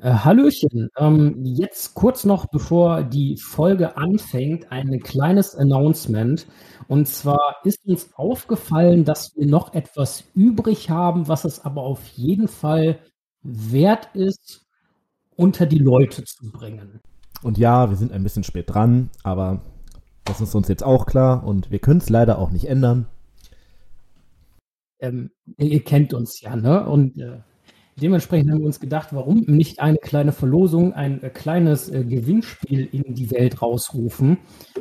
Äh, Hallöchen. Ähm, jetzt kurz noch bevor die Folge anfängt, ein kleines Announcement. Und zwar ist uns aufgefallen, dass wir noch etwas übrig haben, was es aber auf jeden Fall wert ist, unter die Leute zu bringen. Und ja, wir sind ein bisschen spät dran, aber das ist uns jetzt auch klar und wir können es leider auch nicht ändern. Ähm, ihr kennt uns ja, ne? Und äh, dementsprechend haben wir uns gedacht, warum nicht eine kleine Verlosung, ein äh, kleines äh, Gewinnspiel in die Welt rausrufen.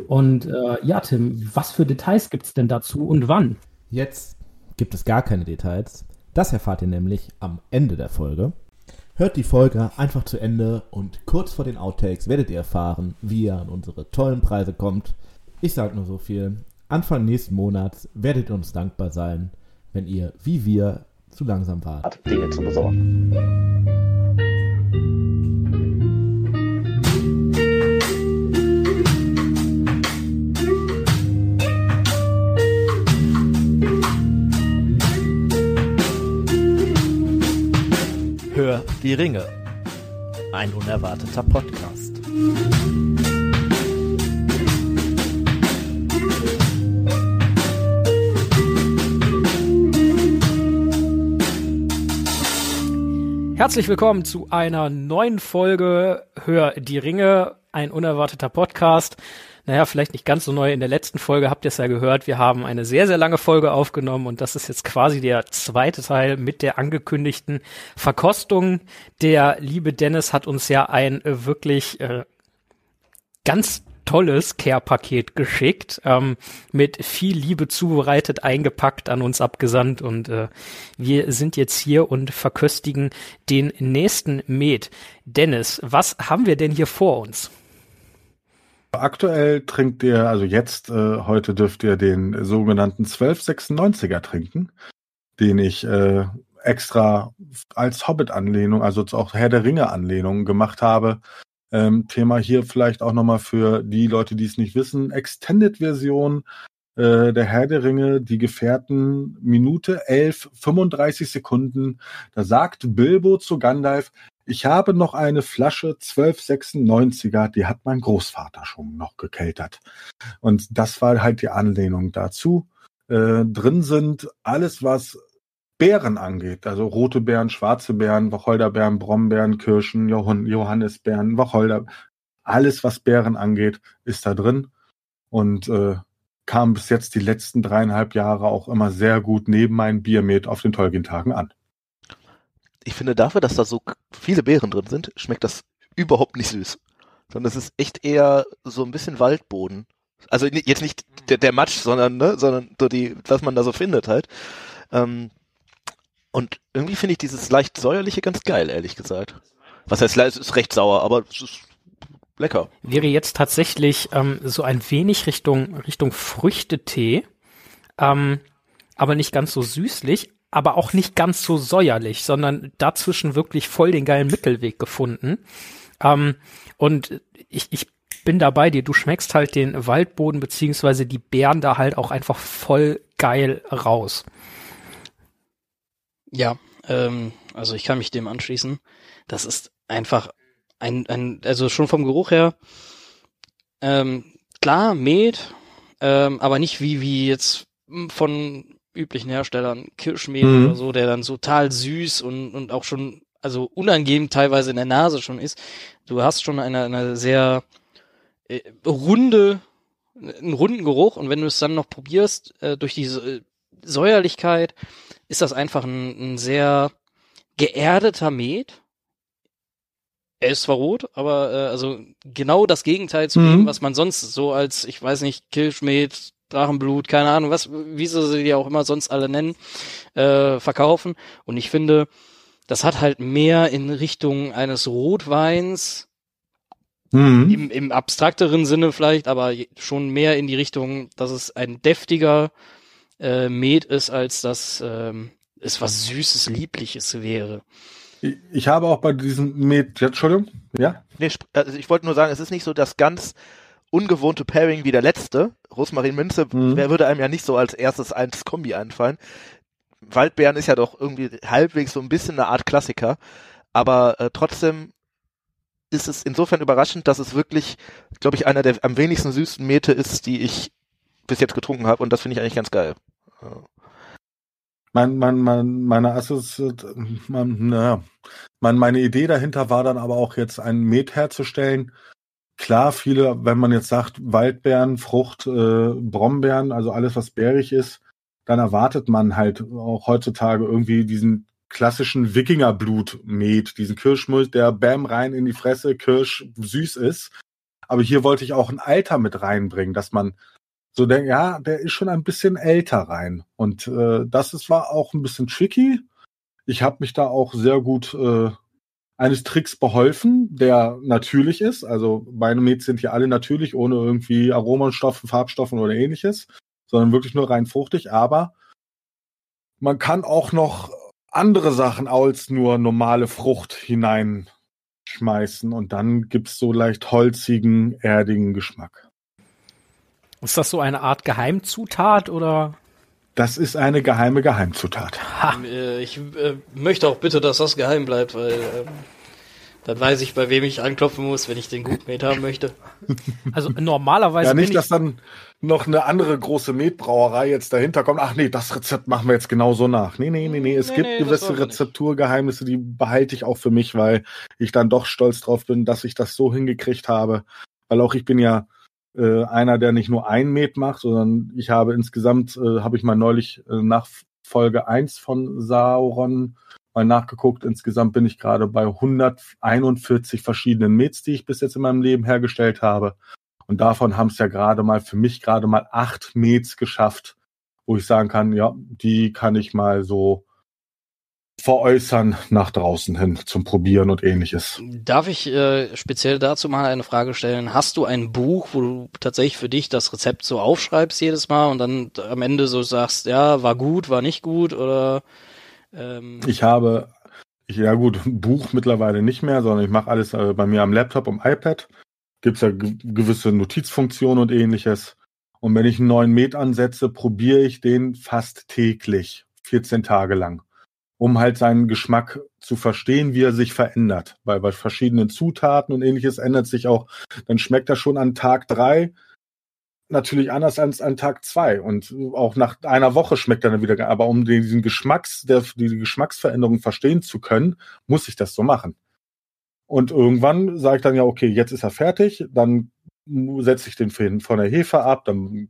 Und äh, ja, Tim, was für Details gibt es denn dazu und wann? Jetzt gibt es gar keine Details. Das erfahrt ihr nämlich am Ende der Folge. Hört die Folge einfach zu Ende und kurz vor den Outtakes werdet ihr erfahren, wie ihr an unsere tollen Preise kommt. Ich sage nur so viel. Anfang nächsten Monats werdet ihr uns dankbar sein, wenn ihr, wie wir, zu langsam wart. Dinge zu besorgen. Hör die Ringe. Ein unerwarteter Podcast. Herzlich willkommen zu einer neuen Folge Hör die Ringe, ein unerwarteter Podcast. Naja, vielleicht nicht ganz so neu. In der letzten Folge habt ihr es ja gehört. Wir haben eine sehr, sehr lange Folge aufgenommen und das ist jetzt quasi der zweite Teil mit der angekündigten Verkostung. Der liebe Dennis hat uns ja ein äh, wirklich äh, ganz tolles Care-Paket geschickt, ähm, mit viel Liebe zubereitet, eingepackt, an uns abgesandt und äh, wir sind jetzt hier und verköstigen den nächsten Met. Dennis, was haben wir denn hier vor uns? Aktuell trinkt ihr, also jetzt, äh, heute dürft ihr den sogenannten 1296er trinken, den ich äh, extra als Hobbit-Anlehnung, also auch Herr der Ringe-Anlehnung gemacht habe, ähm, Thema hier vielleicht auch nochmal für die Leute, die es nicht wissen. Extended-Version äh, der Herr der Ringe, die Gefährten, Minute 11, 35 Sekunden. Da sagt Bilbo zu Gandalf, ich habe noch eine Flasche 1296er, die hat mein Großvater schon noch gekeltert. Und das war halt die Anlehnung dazu. Äh, drin sind alles, was Beeren angeht, also rote Beeren, schwarze Beeren, Wacholderbeeren, Brombeeren, Kirschen, Johannisbeeren, Wacholder, alles was Beeren angeht, ist da drin und äh, kam bis jetzt die letzten dreieinhalb Jahre auch immer sehr gut neben meinem Biermet auf den Tolkien-Tagen an. Ich finde dafür, dass da so viele Beeren drin sind, schmeckt das überhaupt nicht süß. Sondern es ist echt eher so ein bisschen Waldboden. Also jetzt nicht der, der Matsch, sondern, ne, sondern so die, was man da so findet halt. Ähm, und irgendwie finde ich dieses leicht säuerliche ganz geil, ehrlich gesagt. Was heißt, es ist recht sauer, aber es ist lecker. Wäre jetzt tatsächlich ähm, so ein wenig Richtung, Richtung Früchtetee, ähm, aber nicht ganz so süßlich, aber auch nicht ganz so säuerlich, sondern dazwischen wirklich voll den geilen Mittelweg gefunden. Ähm, und ich, ich bin da bei dir. Du schmeckst halt den Waldboden beziehungsweise die Beeren da halt auch einfach voll geil raus. Ja, ähm, also ich kann mich dem anschließen. Das ist einfach ein, ein also schon vom Geruch her, ähm, klar, Met, ähm, aber nicht wie, wie jetzt von üblichen Herstellern, Kirschmehl mhm. oder so, der dann total süß und, und auch schon, also unangenehm teilweise in der Nase schon ist. Du hast schon eine, eine sehr äh, runde, einen runden Geruch und wenn du es dann noch probierst, äh, durch diese Säuerlichkeit, ist das einfach ein, ein sehr geerdeter Met. Er ist zwar rot, aber äh, also genau das Gegenteil zu mhm. dem, was man sonst so als, ich weiß nicht, Kirschmet, Drachenblut, keine Ahnung, was, wie sie die auch immer sonst alle nennen, äh, verkaufen. Und ich finde, das hat halt mehr in Richtung eines Rotweins, mhm. im, im abstrakteren Sinne vielleicht, aber schon mehr in die Richtung, dass es ein deftiger, äh, Met ist, als dass ähm, es was Süßes, Liebliches wäre. Ich, ich habe auch bei diesem Met, ja, Entschuldigung, ja? Nee, also ich wollte nur sagen, es ist nicht so das ganz ungewohnte Pairing wie der letzte. Rosmarin Minze, mhm. wer würde einem ja nicht so als erstes eins Kombi einfallen. Waldbeeren ist ja doch irgendwie halbwegs so ein bisschen eine Art Klassiker, aber äh, trotzdem ist es insofern überraschend, dass es wirklich, glaube ich, einer der am wenigsten süßen Mete ist, die ich bis jetzt getrunken habe und das finde ich eigentlich ganz geil. Mein, mein, mein, meine Assozi mein, na, mein, meine Idee dahinter war dann aber auch jetzt ein Met herzustellen. Klar, viele, wenn man jetzt sagt Waldbeeren, Frucht, äh, Brombeeren, also alles, was bärig ist, dann erwartet man halt auch heutzutage irgendwie diesen klassischen Wikingerblut-Met, diesen Kirschmilch, der bam rein in die Fresse, Kirsch süß ist. Aber hier wollte ich auch ein Alter mit reinbringen, dass man so denkt, ja, der ist schon ein bisschen älter rein. Und äh, das ist, war auch ein bisschen tricky. Ich habe mich da auch sehr gut äh, eines Tricks beholfen, der natürlich ist. Also meine Mets sind hier alle natürlich, ohne irgendwie Aromenstoffen, Farbstoffen oder ähnliches, sondern wirklich nur rein fruchtig. Aber man kann auch noch andere Sachen als nur normale Frucht hineinschmeißen und dann gibt's so leicht holzigen, erdigen Geschmack. Ist das so eine Art Geheimzutat oder? Das ist eine geheime Geheimzutat. Ha. Äh, ich äh, möchte auch bitte, dass das geheim bleibt, weil ähm, dann weiß ich, bei wem ich anklopfen muss, wenn ich den gut Met haben möchte. Also normalerweise. ja, nicht, dass dann noch eine andere große Metbrauerei jetzt dahinter kommt. Ach nee, das Rezept machen wir jetzt genauso nach. Nee, nee, nee, nee. Es Nee, gibt nee, gewisse. Rezepturgeheimnisse, die behalte ich auch für mich, weil ich dann doch stolz drauf bin, dass ich das so hingekriegt habe. Weil auch ich bin ja äh, einer, der nicht nur ein Met macht, sondern ich habe insgesamt, äh, habe ich mal neulich äh, nach Folge 1 von Sauron mal nachgeguckt. Insgesamt bin ich gerade bei 141 verschiedenen Mets, die ich bis jetzt in meinem Leben hergestellt habe. Und davon haben es ja gerade mal für mich gerade mal acht Mets geschafft, wo ich sagen kann, ja, die kann ich mal so veräußern nach draußen hin zum Probieren und ähnliches. Darf ich äh, speziell dazu mal eine Frage stellen? Hast du ein Buch, wo du tatsächlich für dich das Rezept so aufschreibst jedes Mal und dann am Ende so sagst, ja, war gut, war nicht gut oder ähm, Ich habe, ich, ja gut, ein Buch mittlerweile nicht mehr, sondern ich mache alles äh, bei mir am Laptop, am iPad. Gibt's ja ge gewisse Notizfunktionen und ähnliches. Und wenn ich einen neuen Met ansetze, probiere ich den fast täglich, 14 Tage lang, um halt seinen Geschmack zu verstehen, wie er sich verändert. Weil bei verschiedenen Zutaten und ähnliches ändert sich auch, dann schmeckt er schon an Tag drei natürlich anders als an Tag zwei und auch nach einer Woche schmeckt er dann wieder. Aber um diesen Geschmacks, der, die Geschmacksveränderung verstehen zu können, muss ich das so machen. Und irgendwann sage ich dann ja, okay, jetzt ist er fertig, dann setze ich den von der Hefe ab, dann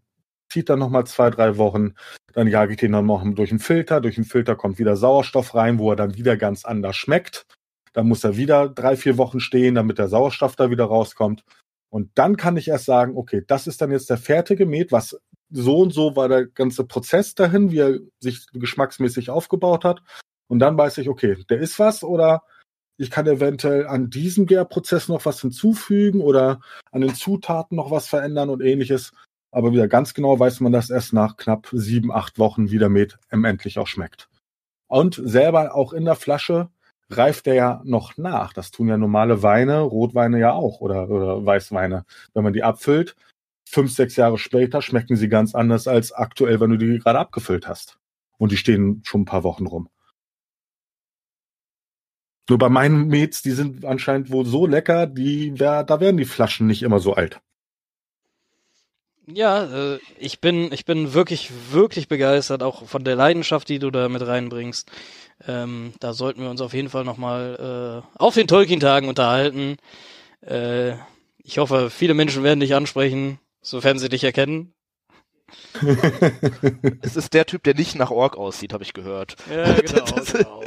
zieht er nochmal zwei, drei Wochen, dann jage ich den dann noch durch den Filter, durch den Filter kommt wieder Sauerstoff rein, wo er dann wieder ganz anders schmeckt. Dann muss er wieder drei, vier Wochen stehen, damit der Sauerstoff da wieder rauskommt. Und dann kann ich erst sagen, okay, das ist dann jetzt der fertige Met, was so und so war der ganze Prozess dahin, wie er sich geschmacksmäßig aufgebaut hat. Und dann weiß ich, okay, der ist was oder ich kann eventuell an diesem Gärprozess noch was hinzufügen oder an den Zutaten noch was verändern und ähnliches. Aber wieder ganz genau weiß man das erst nach knapp sieben, acht Wochen, wie der Met endlich auch schmeckt. Und selber auch in der Flasche reift der ja noch nach. Das tun ja normale Weine, Rotweine ja auch oder, oder Weißweine. Wenn man die abfüllt, fünf, sechs Jahre später schmecken sie ganz anders als aktuell, wenn du die gerade abgefüllt hast. Und die stehen schon ein paar Wochen rum. Nur bei meinen Mets, die sind anscheinend wohl so lecker, die, da werden die Flaschen nicht immer so alt. Ja, äh, ich bin, ich bin wirklich, wirklich begeistert, auch von der Leidenschaft, die du da mit reinbringst. Ähm, da sollten wir uns auf jeden Fall nochmal äh, auf den Tolkien-Tagen unterhalten. Äh, ich hoffe, viele Menschen werden dich ansprechen, sofern sie dich erkennen. Es ist der Typ, der nicht nach Ork aussieht, habe ich gehört. Ja, genau, genau.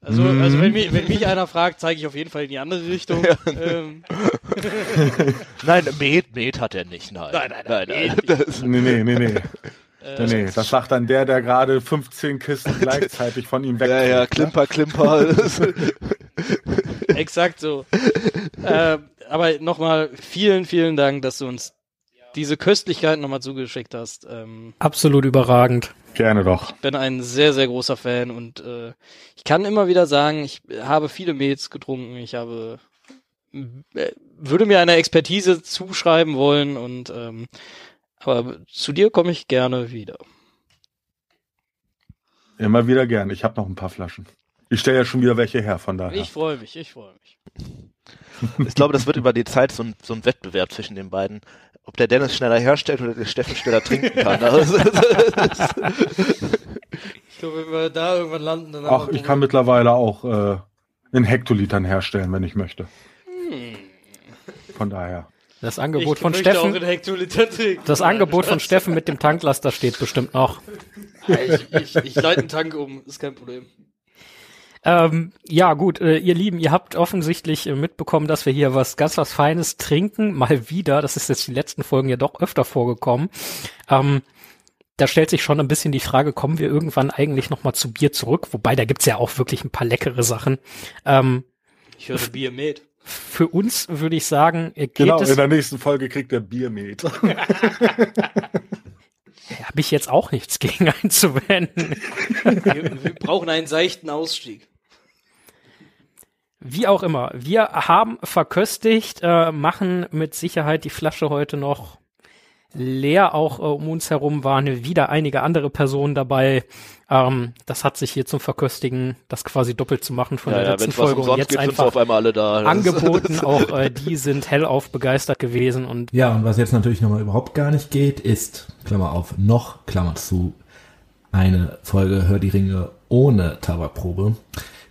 Also, also wenn, mich, wenn mich einer fragt, zeige ich auf jeden Fall in die andere Richtung. Ähm, Nein, Met, Met hat er nicht. Nein, Nein, nein, nein, nein. Das, Nee, nee, nee, nee. äh, nee, nee. Das sagt dann der, der gerade 15 Kisten gleichzeitig von ihm weg. ja, ja, Klimper, Klimper. Das- Exakt so. äh, aber nochmal vielen, vielen Dank, dass du uns diese Köstlichkeit nochmal zugeschickt hast. Ähm, Absolut überragend. Gerne doch. bin ein sehr, sehr großer Fan und äh, ich kann immer wieder sagen, ich habe viele Mets getrunken, ich habe äh, würde mir eine Expertise zuschreiben wollen und ähm, aber zu dir komme ich gerne wieder. Immer wieder gern. Ich habe noch ein paar Flaschen. Ich stelle ja schon wieder welche her, von daher. Ich freue mich, ich freue mich. Ich glaube, das wird über die Zeit so ein, so ein Wettbewerb zwischen den beiden. Ob der Dennis schneller herstellt oder der Steffen schneller trinken kann. Also, Ich glaube, wenn wir da irgendwann landen, dann Ach, ich kann mittlerweile auch äh, in Hektolitern herstellen, wenn ich möchte. Von daher. Das Angebot ich von Steffen, Auch in Hektoliter trinken. das Angebot von Steffen mit dem Tanklaster steht bestimmt noch. Ich, ich, ich leite einen Tank um, ist kein Problem. Ähm, ja, gut, äh, ihr Lieben, ihr habt offensichtlich äh, mitbekommen, dass wir hier was ganz was Feines trinken. Mal wieder. Das ist jetzt die letzten Folgen ja doch öfter vorgekommen. Ähm, da stellt sich schon ein bisschen die Frage, kommen wir irgendwann eigentlich noch mal zu Bier zurück? Wobei, da gibt's ja auch wirklich ein paar leckere Sachen. Ähm, Ich höre Bier mit. für uns würde ich sagen, äh, geht Genau, es, in der nächsten Folge kriegt der Biermet. habe ich jetzt auch nichts gegen einzuwenden. Wir, wir brauchen einen seichten Ausstieg. Wie auch immer, wir haben verköstigt, äh, machen mit Sicherheit die Flasche heute noch leer. Auch äh, um uns herum waren wieder einige andere Personen dabei. Ähm, das hat sich hier zum Verköstigen, das quasi doppelt zu machen von ja, der ja, letzten Folge und jetzt einfach auf einmal alle da. Angeboten. Auch äh, die sind hellauf begeistert gewesen und Ja, und was jetzt natürlich nochmal überhaupt gar nicht geht, ist, Klammer auf, noch, Klammer zu, eine Folge Hör die Ringe ohne Tabakprobe.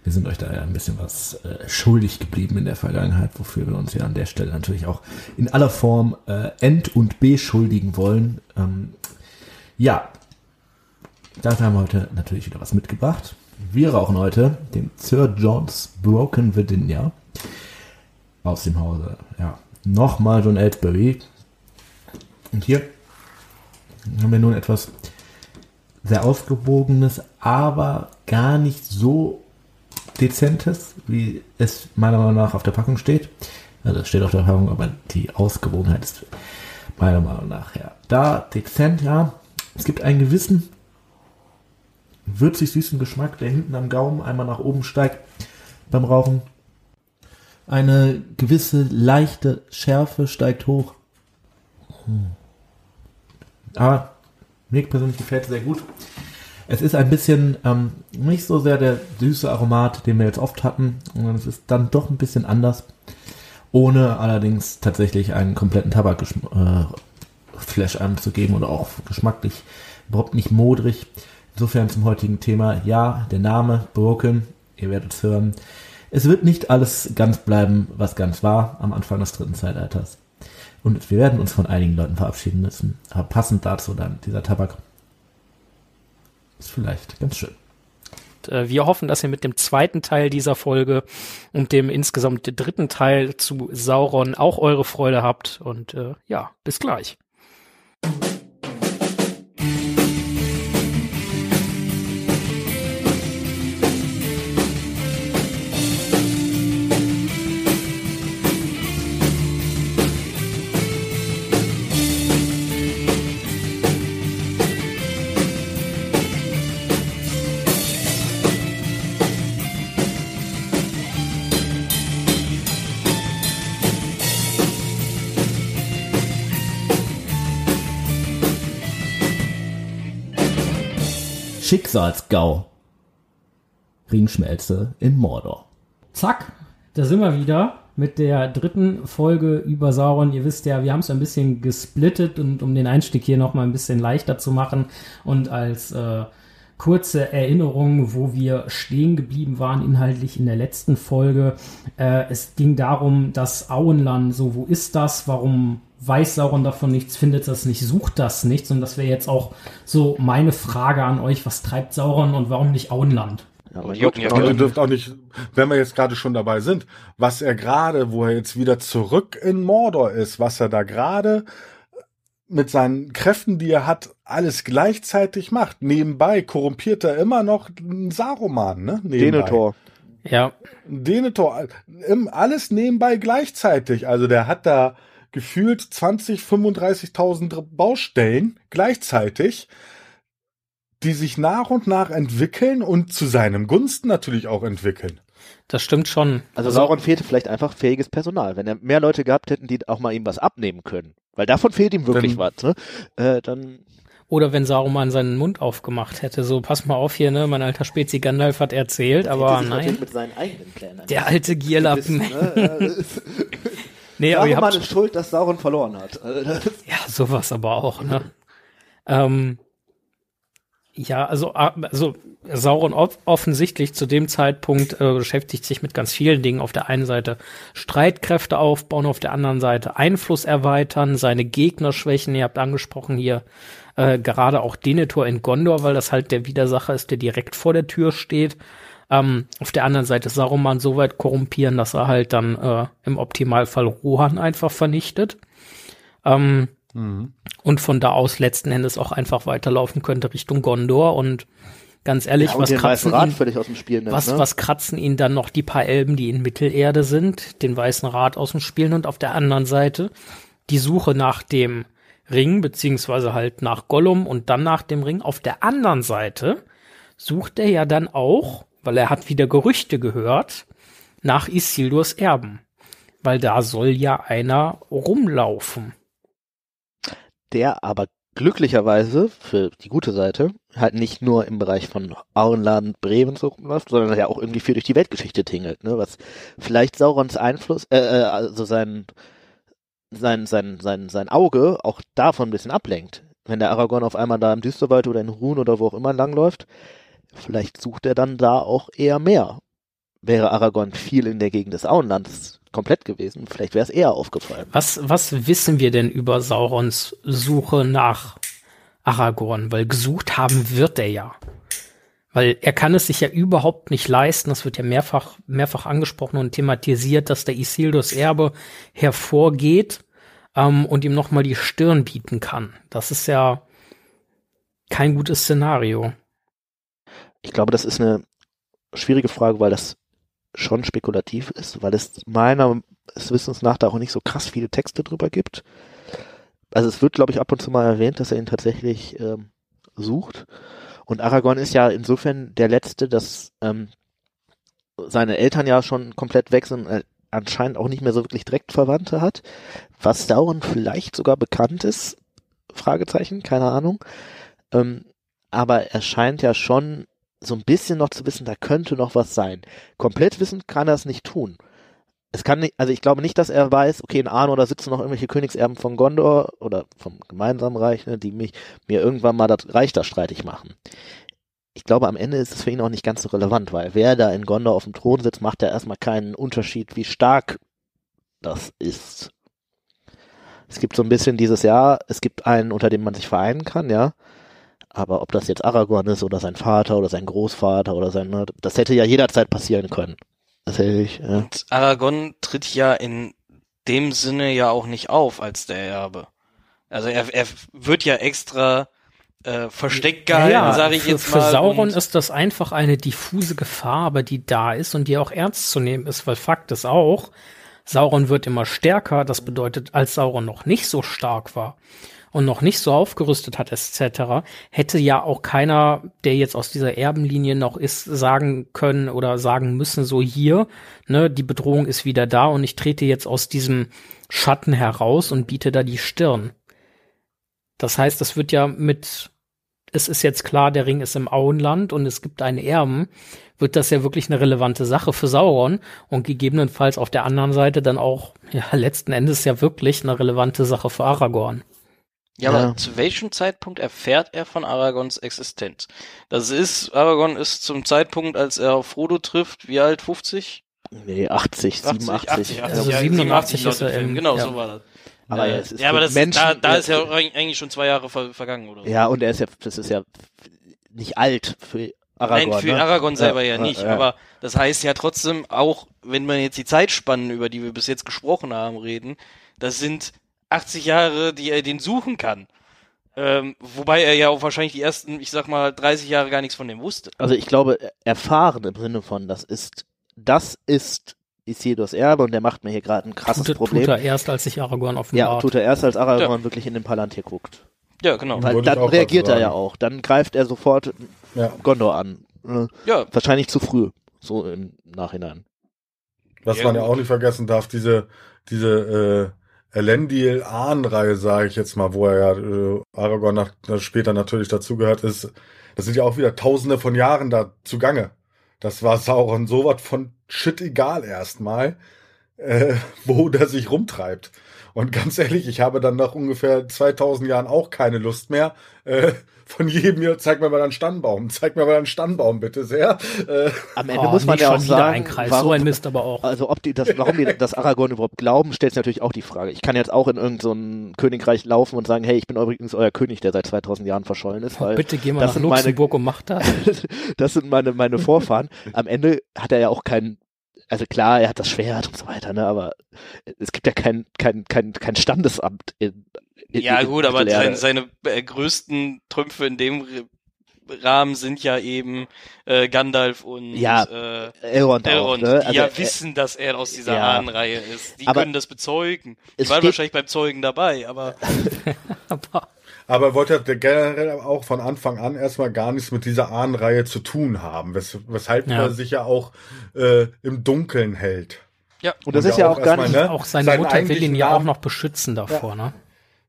Wir sind euch da ja ein bisschen was äh, schuldig geblieben in der Vergangenheit, wofür wir uns ja an der Stelle natürlich auch in aller Form äh, ent- und beschuldigen wollen. Ähm, ja, dafür haben wir heute natürlich wieder was mitgebracht. Wir rauchen heute den Sir John's Broken Virginia aus dem Hause, ja, nochmal John Ellsbury. Und hier haben wir nun etwas sehr ausgewogenes, aber gar nicht so dezentes, wie es meiner Meinung nach auf der Packung steht. Also es steht auf der Packung, aber die Ausgewogenheit ist meiner Meinung nach ja da dezent, ja. Es gibt einen gewissen würzig süßen Geschmack, der hinten am Gaumen einmal nach oben steigt beim Rauchen. Eine gewisse leichte Schärfe steigt hoch. Hm. Aber mir persönlich gefällt es sehr gut. Es ist ein bisschen ähm, nicht so sehr der süße Aromat, den wir jetzt oft hatten, sondern es ist dann doch ein bisschen anders. Ohne allerdings tatsächlich einen kompletten Tabak-Flash anzugeben oder auch geschmacklich überhaupt nicht modrig. Insofern zum heutigen Thema, ja, der Name Broken, ihr werdet es hören. Es wird nicht alles ganz bleiben, was ganz war am Anfang des dritten Zeitalters. Und wir werden uns von einigen Leuten verabschieden müssen. Aber passend dazu dann dieser Tabak ist vielleicht ganz schön. äh, wir hoffen, dass ihr mit dem zweiten Teil dieser Folge und dem insgesamt dritten Teil zu Sauron auch eure Freude habt. Und äh, ja, bis gleich. Schicksalsgau. Ringschmelze in Mordor. Zack, da sind wir wieder mit der dritten Folge über Sauron. Ihr wisst ja, wir haben es ein bisschen gesplittet und um den Einstieg hier nochmal ein bisschen leichter zu machen und als äh, kurze Erinnerung, wo wir stehen geblieben waren inhaltlich in der letzten Folge. Äh, es ging darum, dass Auenland, so wo ist das, warum weiß Sauron davon nichts, findet das nicht, sucht das nichts und das wäre jetzt auch so meine Frage an euch, was treibt Sauron und warum nicht Auenland? Ja, aber Jucken, ihr dürft auch nicht, wenn wir jetzt gerade schon dabei sind, was er gerade, wo er jetzt wieder zurück in Mordor ist, was er da gerade mit seinen Kräften, die er hat, alles gleichzeitig macht. Nebenbei korrumpiert er immer noch einen Saruman, ne? Nebenbei. Denethor. Ja, Denethor, alles nebenbei gleichzeitig. Also der hat da gefühlt 20, 35.000 Baustellen gleichzeitig, die sich nach und nach entwickeln und zu seinem Gunsten natürlich auch entwickeln. das stimmt schon. Also Sauron fehlte vielleicht einfach fähiges Personal. Wenn er mehr Leute gehabt hätten, die auch mal ihm was abnehmen können. Weil davon fehlt ihm wirklich Dann- was, ne? Äh, dann Oder wenn Saruman seinen Mund aufgemacht hätte, so pass mal auf hier, ne, mein alter Spezi Gandalf hat erzählt, aber Hätte sich nein. natürlich mit seinen eigenen Plänen Der alte Gierlappen. Ne? Nee, aber ihr habt, ist schuld, dass Sauron verloren hat. Also ja, sowas aber auch, ne? ähm, ja, also, ah, also Sauron off offensichtlich zu dem Zeitpunkt äh, beschäftigt sich mit ganz vielen Dingen. Auf der einen Seite Streitkräfte aufbauen, auf der anderen Seite Einfluss erweitern, seine Gegner schwächen. Ihr habt angesprochen hier äh, gerade auch Denethor in Gondor, weil das halt der Widersacher ist, der direkt vor der Tür steht. Ähm, auf der anderen Seite Saruman so weit korrumpieren, dass er halt dann äh, im Optimalfall Rohan einfach vernichtet. Ähm, und von da aus letzten Endes auch einfach weiterlaufen könnte Richtung Gondor und ganz ehrlich, Ja, was kratzen ihn, nimmt. was, ne? was kratzen ihn dann noch die paar Elben, die in Mittelerde sind, den Weißen Rat aus dem Spielen und auf der anderen Seite die Suche nach dem Ring, beziehungsweise halt nach Gollum und dann nach dem Ring. Auf der anderen Seite sucht er ja dann auch, weil er hat wieder Gerüchte gehört, nach Isildurs Erben. Weil da soll ja einer rumlaufen. der aber glücklicherweise für die gute Seite halt nicht nur im Bereich von Auenland, Bremen so rumläuft, sondern ja auch irgendwie viel durch die Weltgeschichte tingelt, ne? Was vielleicht Saurons Einfluss, äh, äh, also sein, sein, sein, sein, sein Auge auch davon ein bisschen ablenkt. Wenn der Aragorn auf einmal da im Düsterwald oder in Ruhn oder wo auch immer langläuft, vielleicht sucht er dann da auch eher mehr. Wäre Aragorn viel in der Gegend des Auenlands komplett gewesen, vielleicht wäre es eher aufgefallen. Was, was wissen wir denn über Saurons Suche nach Aragorn? Weil gesucht haben wird er ja. Weil er kann es sich ja überhaupt nicht leisten, das wird ja mehrfach, mehrfach angesprochen und thematisiert, dass der Isildurs Erbe hervorgeht ähm, und ihm nochmal die Stirn bieten kann. Das ist ja kein gutes Szenario. Ich glaube, das ist eine schwierige Frage, weil das schon spekulativ ist, weil es meiner Wissens nach da auch nicht so krass viele Texte drüber gibt. Also es wird, glaube ich, ab und zu mal erwähnt, dass er ihn tatsächlich ähm, sucht. Und Aragorn ist ja insofern der Letzte, dass ähm, seine Eltern ja schon komplett weg sind, äh, anscheinend auch nicht mehr so wirklich direkt Verwandte hat. Was Sauron vielleicht sogar bekannt ist, Fragezeichen, keine Ahnung. Ähm, aber er scheint ja schon so ein bisschen noch zu wissen, da könnte noch was sein. Komplett wissen kann er es nicht tun. Es kann nicht, also ich glaube nicht, dass er weiß, okay, in Arnor, da sitzen noch irgendwelche Königserben von Gondor oder vom gemeinsamen Reich, ne, die mich, mir irgendwann mal das Reich da streitig machen. Ich glaube, am Ende ist es für ihn auch nicht ganz so relevant, weil wer da in Gondor auf dem Thron sitzt, macht ja erstmal keinen Unterschied, wie stark das ist. Es gibt so ein bisschen dieses Jahr, es gibt einen, unter dem man sich vereinen kann, ja. Aber ob das jetzt Aragorn ist oder sein Vater oder sein Großvater oder sein, ne, das hätte ja jederzeit passieren können. Das hätte ich, ja. Und Aragorn tritt ja in dem Sinne ja auch nicht auf als der Erbe. Also er, er wird ja extra äh, versteckt gehalten, sage ich für, jetzt für mal. Sauron und- ist das einfach eine diffuse Gefahr, aber die da ist und die auch ernst zu nehmen ist, weil Fakt ist auch, Sauron wird immer stärker. Das bedeutet, als Sauron noch nicht so stark war und noch nicht so aufgerüstet hat, etc., hätte ja auch keiner, der jetzt aus dieser Erbenlinie noch ist, sagen können oder sagen müssen, so hier, ne, die Bedrohung ist wieder da und ich trete jetzt aus diesem Schatten heraus und biete da die Stirn. Das heißt, es wird ja mit, es ist jetzt klar, der Ring ist im Auenland und es gibt einen Erben, wird das ja wirklich eine relevante Sache für Sauron und gegebenenfalls auf der anderen Seite dann auch, ja, letzten Endes ja wirklich eine relevante Sache für Aragorn. Ja, Ja. aber zu welchem Zeitpunkt erfährt er von Aragons Existenz? Das ist, Aragorn ist zum Zeitpunkt, als er auf Frodo trifft, wie alt? 50? Nee, 80, 87. 80, 80, Also ja, 87 ist er laut dem Film. im- Genau, ja. so war das. Aber Äh, es ist ja, aber das, Menschen- da, da ja, ist ja eigentlich schon zwei Jahre ver vergangen, oder so. Ja, und er ist ja, das ist ja nicht alt für Aragorn. Nein, für ne? Aragorn selber ja, ja, nicht. ja. Aber das heißt ja trotzdem, auch wenn man jetzt die Zeitspannen, über die wir bis jetzt gesprochen haben, reden, das sind 80 Jahre, die er den suchen kann. Ähm, wobei er ja auch wahrscheinlich die ersten, ich sag mal, 30 Jahre gar nichts von dem wusste. Also ich glaube, erfahren im Sinne von, das ist, das ist Isildurs Erbe und der macht mir hier gerade ein krasses Tut, Problem. tut er erst, als sich Aragorn ja, offenbart. tut er erst, als Aragorn wirklich in den Palantir guckt. Ja, genau. Weil Wollte dann reagiert er ja auch. Dann greift er sofort Ja. Gondor an. Äh, Ja, Wahrscheinlich zu früh, so im Nachhinein. Was Ja, man ja auch nicht vergessen darf, diese, diese Elendil Ahnreihe, sage ich jetzt mal, wo er ja äh, Aragorn nach, später natürlich dazugehört ist, das sind ja auch wieder tausende von Jahren da zugange. Das war Sauron so was von shit egal erstmal, äh, wo der sich rumtreibt. Und ganz ehrlich, ich habe dann nach ungefähr 2000 Jahren auch keine Lust mehr, äh, von jedem hier, zeig mir mal deinen Stammbaum, zeig mir mal deinen Stammbaum, bitte sehr. Äh, Am Ende oh, muss man ja auch sagen, ein warum, so ein Mist aber auch. Also ob die das, warum die das Aragorn überhaupt glauben, stellt sich natürlich auch die Frage. Ich kann jetzt auch in irgendein so Königreich laufen und sagen, hey, ich bin übrigens euer König, der seit 2000 Jahren verschollen ist. Weil bitte geh mal nach Luxemburg meine, und mach das. das sind meine, meine Vorfahren. Am Ende hat er ja auch keinen also klar, er hat das Schwert und so weiter, ne, aber es gibt ja kein, kein, kein, kein Standesamt in, ja, gut, aber seine, seine äh, größten Trümpfe in dem Rahmen sind ja eben äh, Gandalf und ja, äh, Elrond, Elrond auch, ne? die also, ja äh, wissen, dass er aus dieser ja, Ahnenreihe ist. Die können das bezeugen. Die waren wahrscheinlich beim Zeugen dabei, aber aber wollte generell auch von Anfang an erstmal gar nichts mit dieser Ahnenreihe zu tun haben, wes weshalb ja. er sich ja auch äh, im Dunkeln hält. Ja, und das und ist ja auch, auch gar nicht. Ne, auch seine Mutter will ihn ja auch noch beschützen davor, ja. ne?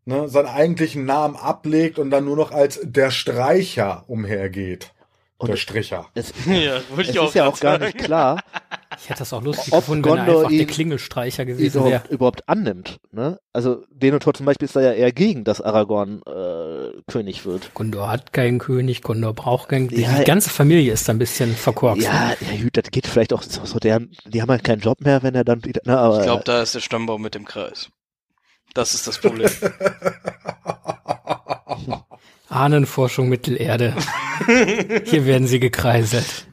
Ne, seinen eigentlichen Namen ablegt und dann nur noch als der Streicher umhergeht. Und der Stricher. Es, ja, es ist ja auch gar nicht klar. Ich hätte das auch lustig ob gefunden, Gondor wenn er einfach der Klingelstreicher gewesen wäre. überhaupt annimmt. Ne? Also Denethor zum Beispiel ist da ja eher gegen, dass Aragorn äh, König wird. Gondor hat keinen König, Gondor braucht keinen ja, Die ganze Familie ist da ein bisschen verkorkst. Ja, ja gut, das geht vielleicht auch so, so der, die haben halt keinen Job mehr, wenn er dann wieder. Ne, aber, ich glaube, da ist der Stammbaum mit dem Kreis. Das ist das Problem. Ahnenforschung Mittelerde. Hier werden sie gekreiselt.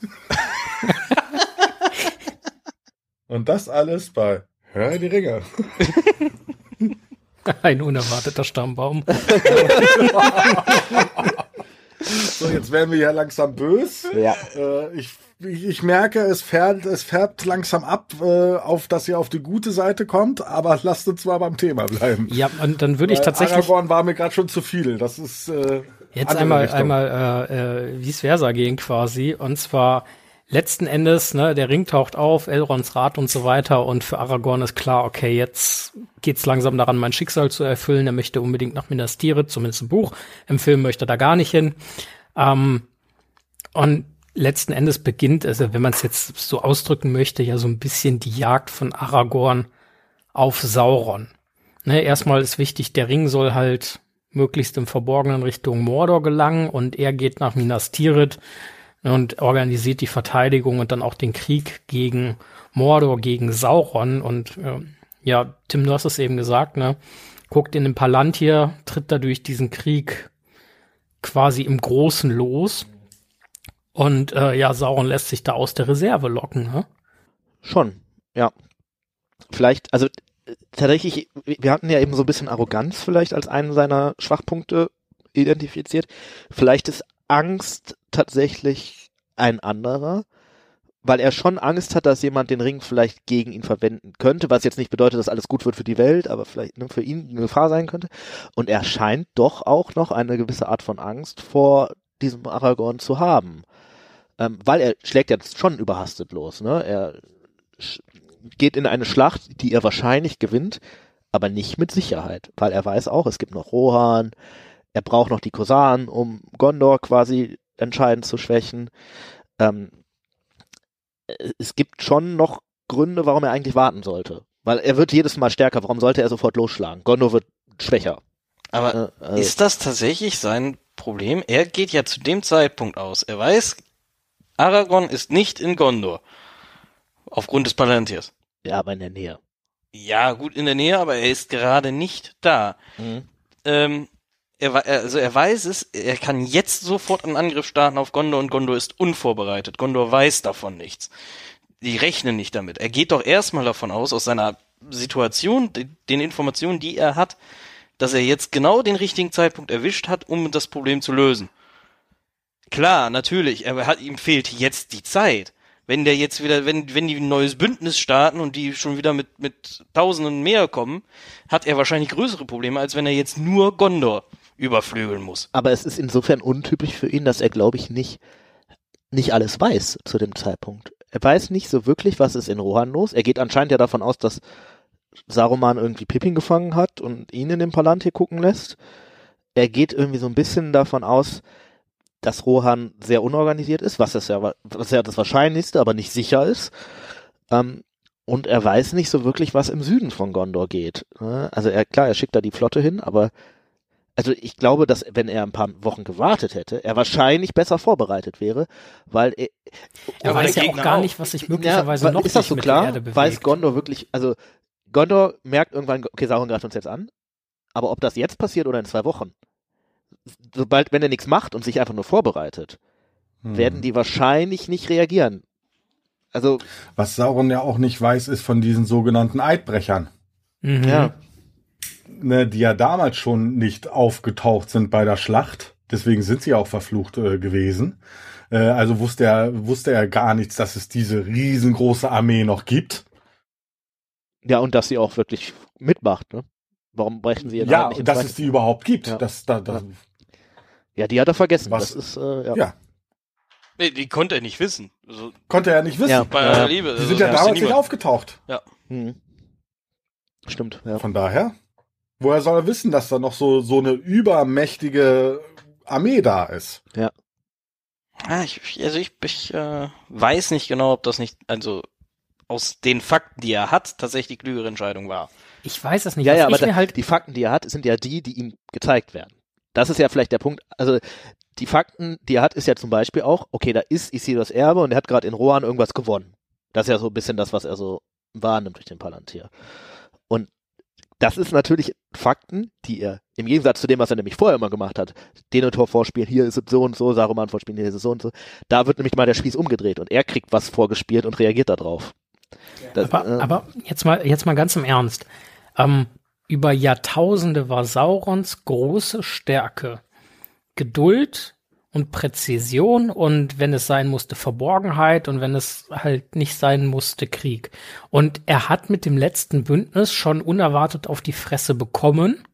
Und das alles bei Hör die Ringe. Ein unerwarteter Stammbaum. so, jetzt werden wir ja langsam bös. Ja. Äh, ich ich merke, es fährt, es färbt langsam ab, äh, auf dass ihr auf die gute Seite kommt, aber lasst uns mal beim Thema bleiben. Ja, und dann würde ich tatsächlich. Aragorn war mir gerade schon zu viel. Das ist äh, jetzt einmal Richtung. einmal äh, äh, vice versa gehen quasi. Und zwar letzten Endes, ne, der Ring taucht auf, Elrons Rat und so weiter, und für Aragorn ist klar, okay, jetzt geht's langsam daran, mein Schicksal zu erfüllen. Er möchte unbedingt nach Minas Tirith, zumindest im Buch. Im Film möchte er da gar nicht hin. Ähm, und letzten Endes beginnt, also wenn man es jetzt so ausdrücken möchte, ja so ein bisschen die Jagd von Aragorn auf Sauron. Ne, erstmal ist wichtig, der Ring soll halt möglichst im Verborgenen Richtung Mordor gelangen und er geht nach Minas Tirith und organisiert die Verteidigung und dann auch den Krieg gegen Mordor, gegen Sauron und äh, ja, Tim, du hast es eben gesagt, ne? Guckt in den Palantir, tritt da durch diesen Krieg quasi im Großen los und äh, ja, Sauron lässt sich da aus der Reserve locken, ne? Schon, ja. Vielleicht, also tatsächlich, wir hatten ja eben so ein bisschen Arroganz vielleicht als einen seiner Schwachpunkte identifiziert. Vielleicht ist Angst tatsächlich ein anderer, weil er schon Angst hat, dass jemand den Ring vielleicht gegen ihn verwenden könnte, was jetzt nicht bedeutet, dass alles gut wird für die Welt, aber vielleicht ne, für ihn eine Gefahr sein könnte. Und er scheint doch auch noch eine gewisse Art von Angst vor diesem Aragorn zu haben ähm, weil er schlägt ja schon überhastet los. Ne? Er geht in eine Schlacht, die er wahrscheinlich gewinnt, aber nicht mit Sicherheit, weil er weiß auch, es gibt noch Rohan, er braucht noch die Kosanen, um Gondor quasi entscheidend zu schwächen. Ähm, es gibt schon noch Gründe, warum er eigentlich warten sollte. Weil er wird jedes Mal stärker. Warum sollte er sofort losschlagen? Gondor wird schwächer. Aber äh, also ist das tatsächlich sein Problem? Er geht ja zu dem Zeitpunkt aus. Er weiß, Aragorn ist nicht in Gondor. Aufgrund des Palantirs. Ja, aber in der Nähe. Ja, gut in der Nähe, aber er ist gerade nicht da. Mhm. Ähm, er, also er weiß es, er kann jetzt sofort einen Angriff starten auf Gondor und Gondor ist unvorbereitet. Gondor weiß davon nichts. Die rechnen nicht damit. Er geht doch erstmal davon aus, aus seiner Situation, den Informationen, die er hat, dass er jetzt genau den richtigen Zeitpunkt erwischt hat, um das Problem zu lösen. Klar, natürlich, aber hat, ihm fehlt jetzt die Zeit. Wenn der jetzt wieder, wenn, wenn die ein neues Bündnis starten und die schon wieder mit, mit Tausenden mehr kommen, hat er wahrscheinlich größere Probleme, als wenn er jetzt nur Gondor überflügeln muss. Aber es ist insofern untypisch für ihn, dass er, glaube ich, nicht, nicht alles weiß zu dem Zeitpunkt. Er weiß nicht so wirklich, was ist in Rohan los. Er geht anscheinend ja davon aus, dass Saruman irgendwie Pippin gefangen hat und ihn in dem Palantir gucken lässt. Er geht irgendwie so ein bisschen davon aus, dass Rohan sehr unorganisiert ist, was es ja, was ja das Wahrscheinlichste, aber nicht sicher ist. Ähm, und er weiß nicht so wirklich, was im Süden von Gondor geht. ne? Also er, klar, er schickt da die Flotte hin, aber also ich glaube, dass wenn er ein paar Wochen gewartet hätte, er wahrscheinlich besser vorbereitet wäre, weil er, Er weiß ja auch gar auch. nicht, was sich möglicherweise ja, noch ist das so mit klar? der Erde bewegt. Weiß Gondor wirklich, also Gondor merkt irgendwann, okay, Sauron greift uns jetzt an, aber ob das jetzt passiert oder in zwei Wochen, sobald, wenn er nichts macht und sich einfach nur vorbereitet, Hm. werden die wahrscheinlich nicht reagieren. Also, Was Sauron ja auch nicht weiß, ist von diesen sogenannten Eidbrechern, Mhm. ja, ne, die ja damals schon nicht aufgetaucht sind bei der Schlacht. Deswegen sind sie auch verflucht äh, gewesen. Äh, also wusste er, wusste er gar nichts, dass es diese riesengroße Armee noch gibt. ja, und dass sie auch wirklich mitmacht, ne? Warum brechen sie ihr Ja, dass es die überhaupt gibt. Ja. Das, da, das, Ja, die hat er vergessen. Was- Das ist, äh, ja. ja. Nee, die konnte er nicht wissen. Also, konnte er nicht wissen. Ja. bei aller Liebe. Die also, sind ja wusste damals nicht aufgetaucht. Hm. Stimmt, ja. Von daher, woher soll er wissen, dass da noch so, so eine übermächtige Armee da ist? Ah, ich, ich- also ich, ich äh, weiß nicht genau, ob das nicht, also aus den Fakten, die er hat, tatsächlich die klügere Entscheidung war. Ich weiß es nicht. Ja, ja, aber da, halt die Fakten, die er hat, sind ja die, die ihm gezeigt werden. Das ist ja vielleicht der Punkt. Also die Fakten, die er hat, ist ja zum Beispiel auch, okay, da ist Isildurs Erbe und er hat gerade in Rohan irgendwas gewonnen. Das ist ja so ein bisschen das, was er so wahrnimmt durch den Palantir. Und das ist natürlich Fakten, die er im Gegensatz zu dem, was er nämlich vorher immer gemacht hat, Denethor vorspielen, hier ist es so und so, Saruman vorspielen, hier ist es so und so. Da wird nämlich mal der Spieß umgedreht und er kriegt was vorgespielt und reagiert darauf. Das, Aber, äh, aber jetzt mal, jetzt mal ganz im Ernst. Ähm, über Jahrtausende war Saurons große Stärke Geduld und Präzision und wenn es sein musste Verborgenheit und wenn es halt nicht sein musste Krieg. Und er hat mit dem letzten Bündnis schon unerwartet auf die Fresse bekommen.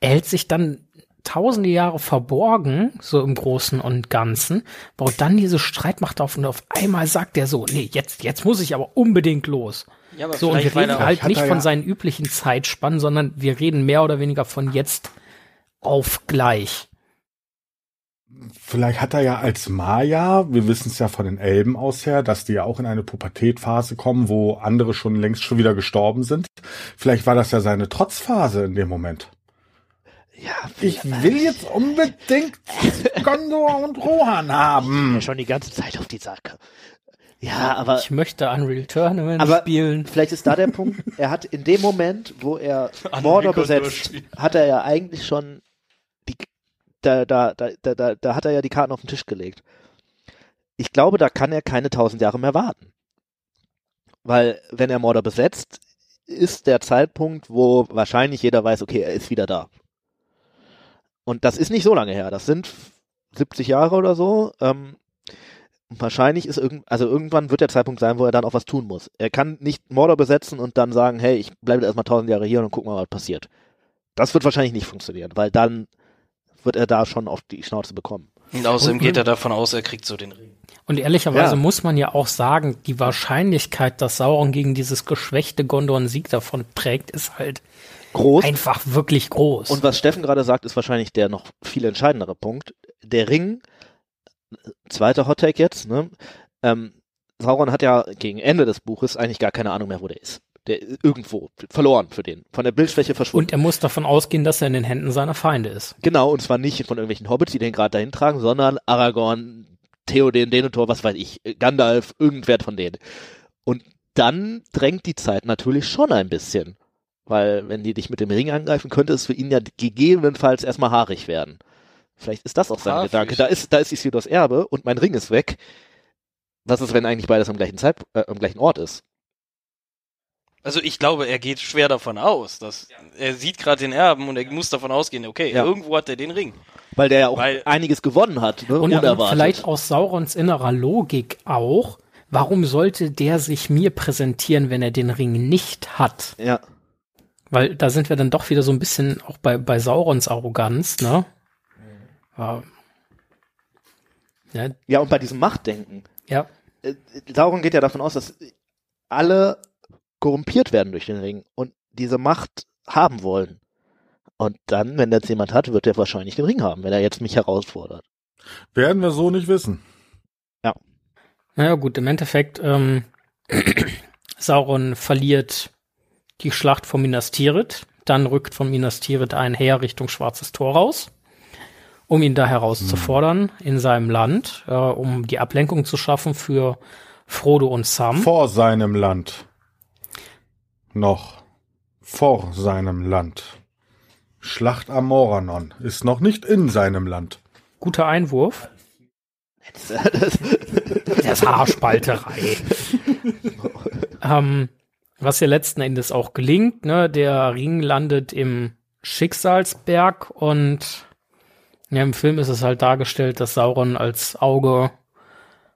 Er hält sich dann tausende Jahre verborgen, so im Großen und Ganzen, baut dann diese Streitmacht auf und auf einmal sagt er so, nee, jetzt, jetzt muss ich aber unbedingt los. Ja, aber So, und wir reden halt nicht von ja- seinen üblichen Zeitspannen, sondern wir reden mehr oder weniger von jetzt auf gleich. Vielleicht hat er ja als Maya, wir wissen es ja von den Elben aus her, dass die ja auch in eine Pubertätphase kommen, wo andere schon längst schon wieder gestorben sind. Vielleicht war das ja seine Trotzphase in dem Moment. ja, Ich will jetzt unbedingt Gondor und Rohan haben. ja schon die ganze Zeit auf die Sacke. Ja, aber Ich möchte Unreal Tournament Aber- spielen. vielleicht ist da der Punkt, er hat in dem Moment, wo er Mordor besetzt, hat er ja eigentlich schon die, da, da, da, da, da, da hat er ja die Karten auf den Tisch gelegt. Ich glaube, da kann er keine tausend Jahre mehr warten. Weil, wenn er Mordor besetzt, ist der Zeitpunkt, wo wahrscheinlich jeder weiß, okay, er ist wieder da. Und das ist nicht so lange her. Das sind 70 Jahre oder so. Ähm, wahrscheinlich ist irgend, also irgendwann wird der Zeitpunkt sein, wo er dann auch was tun muss. Er kann nicht Mordor besetzen und dann sagen, hey, ich bleibe erstmal tausend Jahre hier und guck mal, was passiert. Das wird wahrscheinlich nicht funktionieren, weil dann wird er da schon auf die Schnauze bekommen. Und außerdem geht er davon aus, er kriegt so den Ring. Und ehrlicherweise Ja. muss man ja auch sagen, die Wahrscheinlichkeit, dass Sauron gegen dieses geschwächte Gondor einen Sieg davon trägt, ist halt Groß. einfach wirklich groß. Und was Steffen gerade sagt, ist wahrscheinlich der noch viel entscheidendere Punkt. Der Ring, zweiter Hottake jetzt, ne? Ähm, Sauron hat ja gegen Ende des Buches eigentlich gar keine Ahnung mehr, wo der ist. Der ist irgendwo verloren für den, von der Bildfläche verschwunden. Und er muss davon ausgehen, dass er in den Händen seiner Feinde ist. Genau, und zwar nicht von irgendwelchen Hobbits, die den gerade dahin tragen, sondern Aragorn, Theoden, Denethor, was weiß ich, Gandalf, irgendwer von denen. Und dann drängt die Zeit natürlich schon ein bisschen. Weil, wenn die dich mit dem Ring angreifen, könnte es für ihn ja gegebenenfalls erstmal haarig werden. Vielleicht ist das auch sein Haarfüßig. Gedanke. Da ist, da ist Isildurs Erbe und mein Ring ist weg. Was ist, wenn eigentlich beides am gleichen Zeit, äh, am gleichen Ort ist? Also ich glaube, er geht schwer davon aus, dass er sieht gerade den Erben und er muss davon ausgehen, okay, Ja. irgendwo hat er den Ring. Weil der ja auch Weil- einiges gewonnen hat, ne? Und unerwartet. vielleicht aus Saurons innerer Logik auch, warum sollte der sich mir präsentieren, wenn er den Ring nicht hat? ja. Weil da sind wir dann doch wieder so ein bisschen auch bei, bei Saurons Arroganz, ne? Ja. Ja, ja, und bei diesem Machtdenken. ja. äh, Sauron geht ja davon aus, dass alle korrumpiert werden durch den Ring. Und diese Macht haben wollen. Und dann, wenn das jemand hat, wird er wahrscheinlich den Ring haben, wenn er jetzt mich herausfordert. Werden wir so nicht wissen. Naja gut, im Endeffekt, ähm, Sauron verliert die Schlacht von Minas Tirith, dann rückt von Minas Tirith ein Heer Richtung Schwarzes Tor raus, um ihn da herauszufordern in seinem Land, äh, um die Ablenkung zu schaffen für Frodo und Sam. Vor seinem Land. Noch. Vor seinem Land. Schlacht am Moranon ist noch nicht in seinem Land. Guter Einwurf. Das ist Haarspalterei. ähm, was ja letzten Endes auch gelingt, ne? Der Ring landet im Schicksalsberg und ja, im Film ist es halt dargestellt, dass Sauron als Auge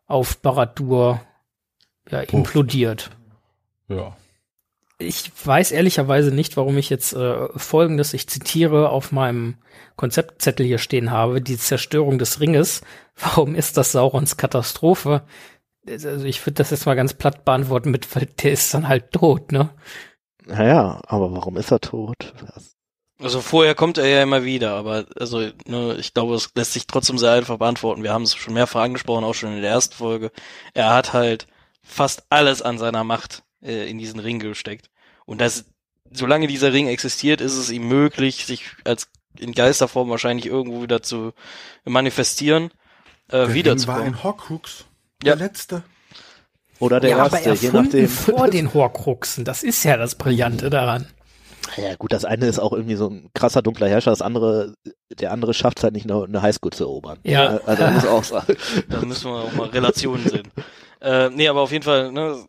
auf Baradur ja, implodiert. Ja. Ich weiß ehrlicherweise nicht, warum ich jetzt äh, folgendes, ich zitiere, auf meinem Konzeptzettel hier stehen habe, die Zerstörung des Ringes. Warum ist das Saurons Katastrophe? Also ich würde das jetzt mal ganz platt beantworten mit, weil der ist dann halt tot, ne? Naja, aber warum ist er tot? Also vorher kommt er ja immer wieder, aber also ne, ich glaube, es lässt sich trotzdem sehr einfach beantworten. Wir haben es schon mehrfach angesprochen, auch schon in der ersten Folge. Er hat halt fast alles an seiner Macht äh, in diesen Ring gesteckt. Und das, solange dieser Ring existiert, ist es ihm möglich, sich als in Geisterform wahrscheinlich irgendwo wieder zu manifestieren, äh, Der Ring war wiederzukommen. ein Horcrux. Ja. Der letzte. Oder der ja, aber erste, je erfunden nachdem. vor den Horcruxen. Das ist ja das Brillante daran. Ja gut, das eine ist auch irgendwie so ein krasser dunkler Herrscher, das andere, der andere schafft es halt nicht, eine, eine Highschool zu erobern. Ja. Also man muss auch sagen. Da müssen wir auch mal Relationen sehen. Äh, nee, aber auf jeden Fall, ne,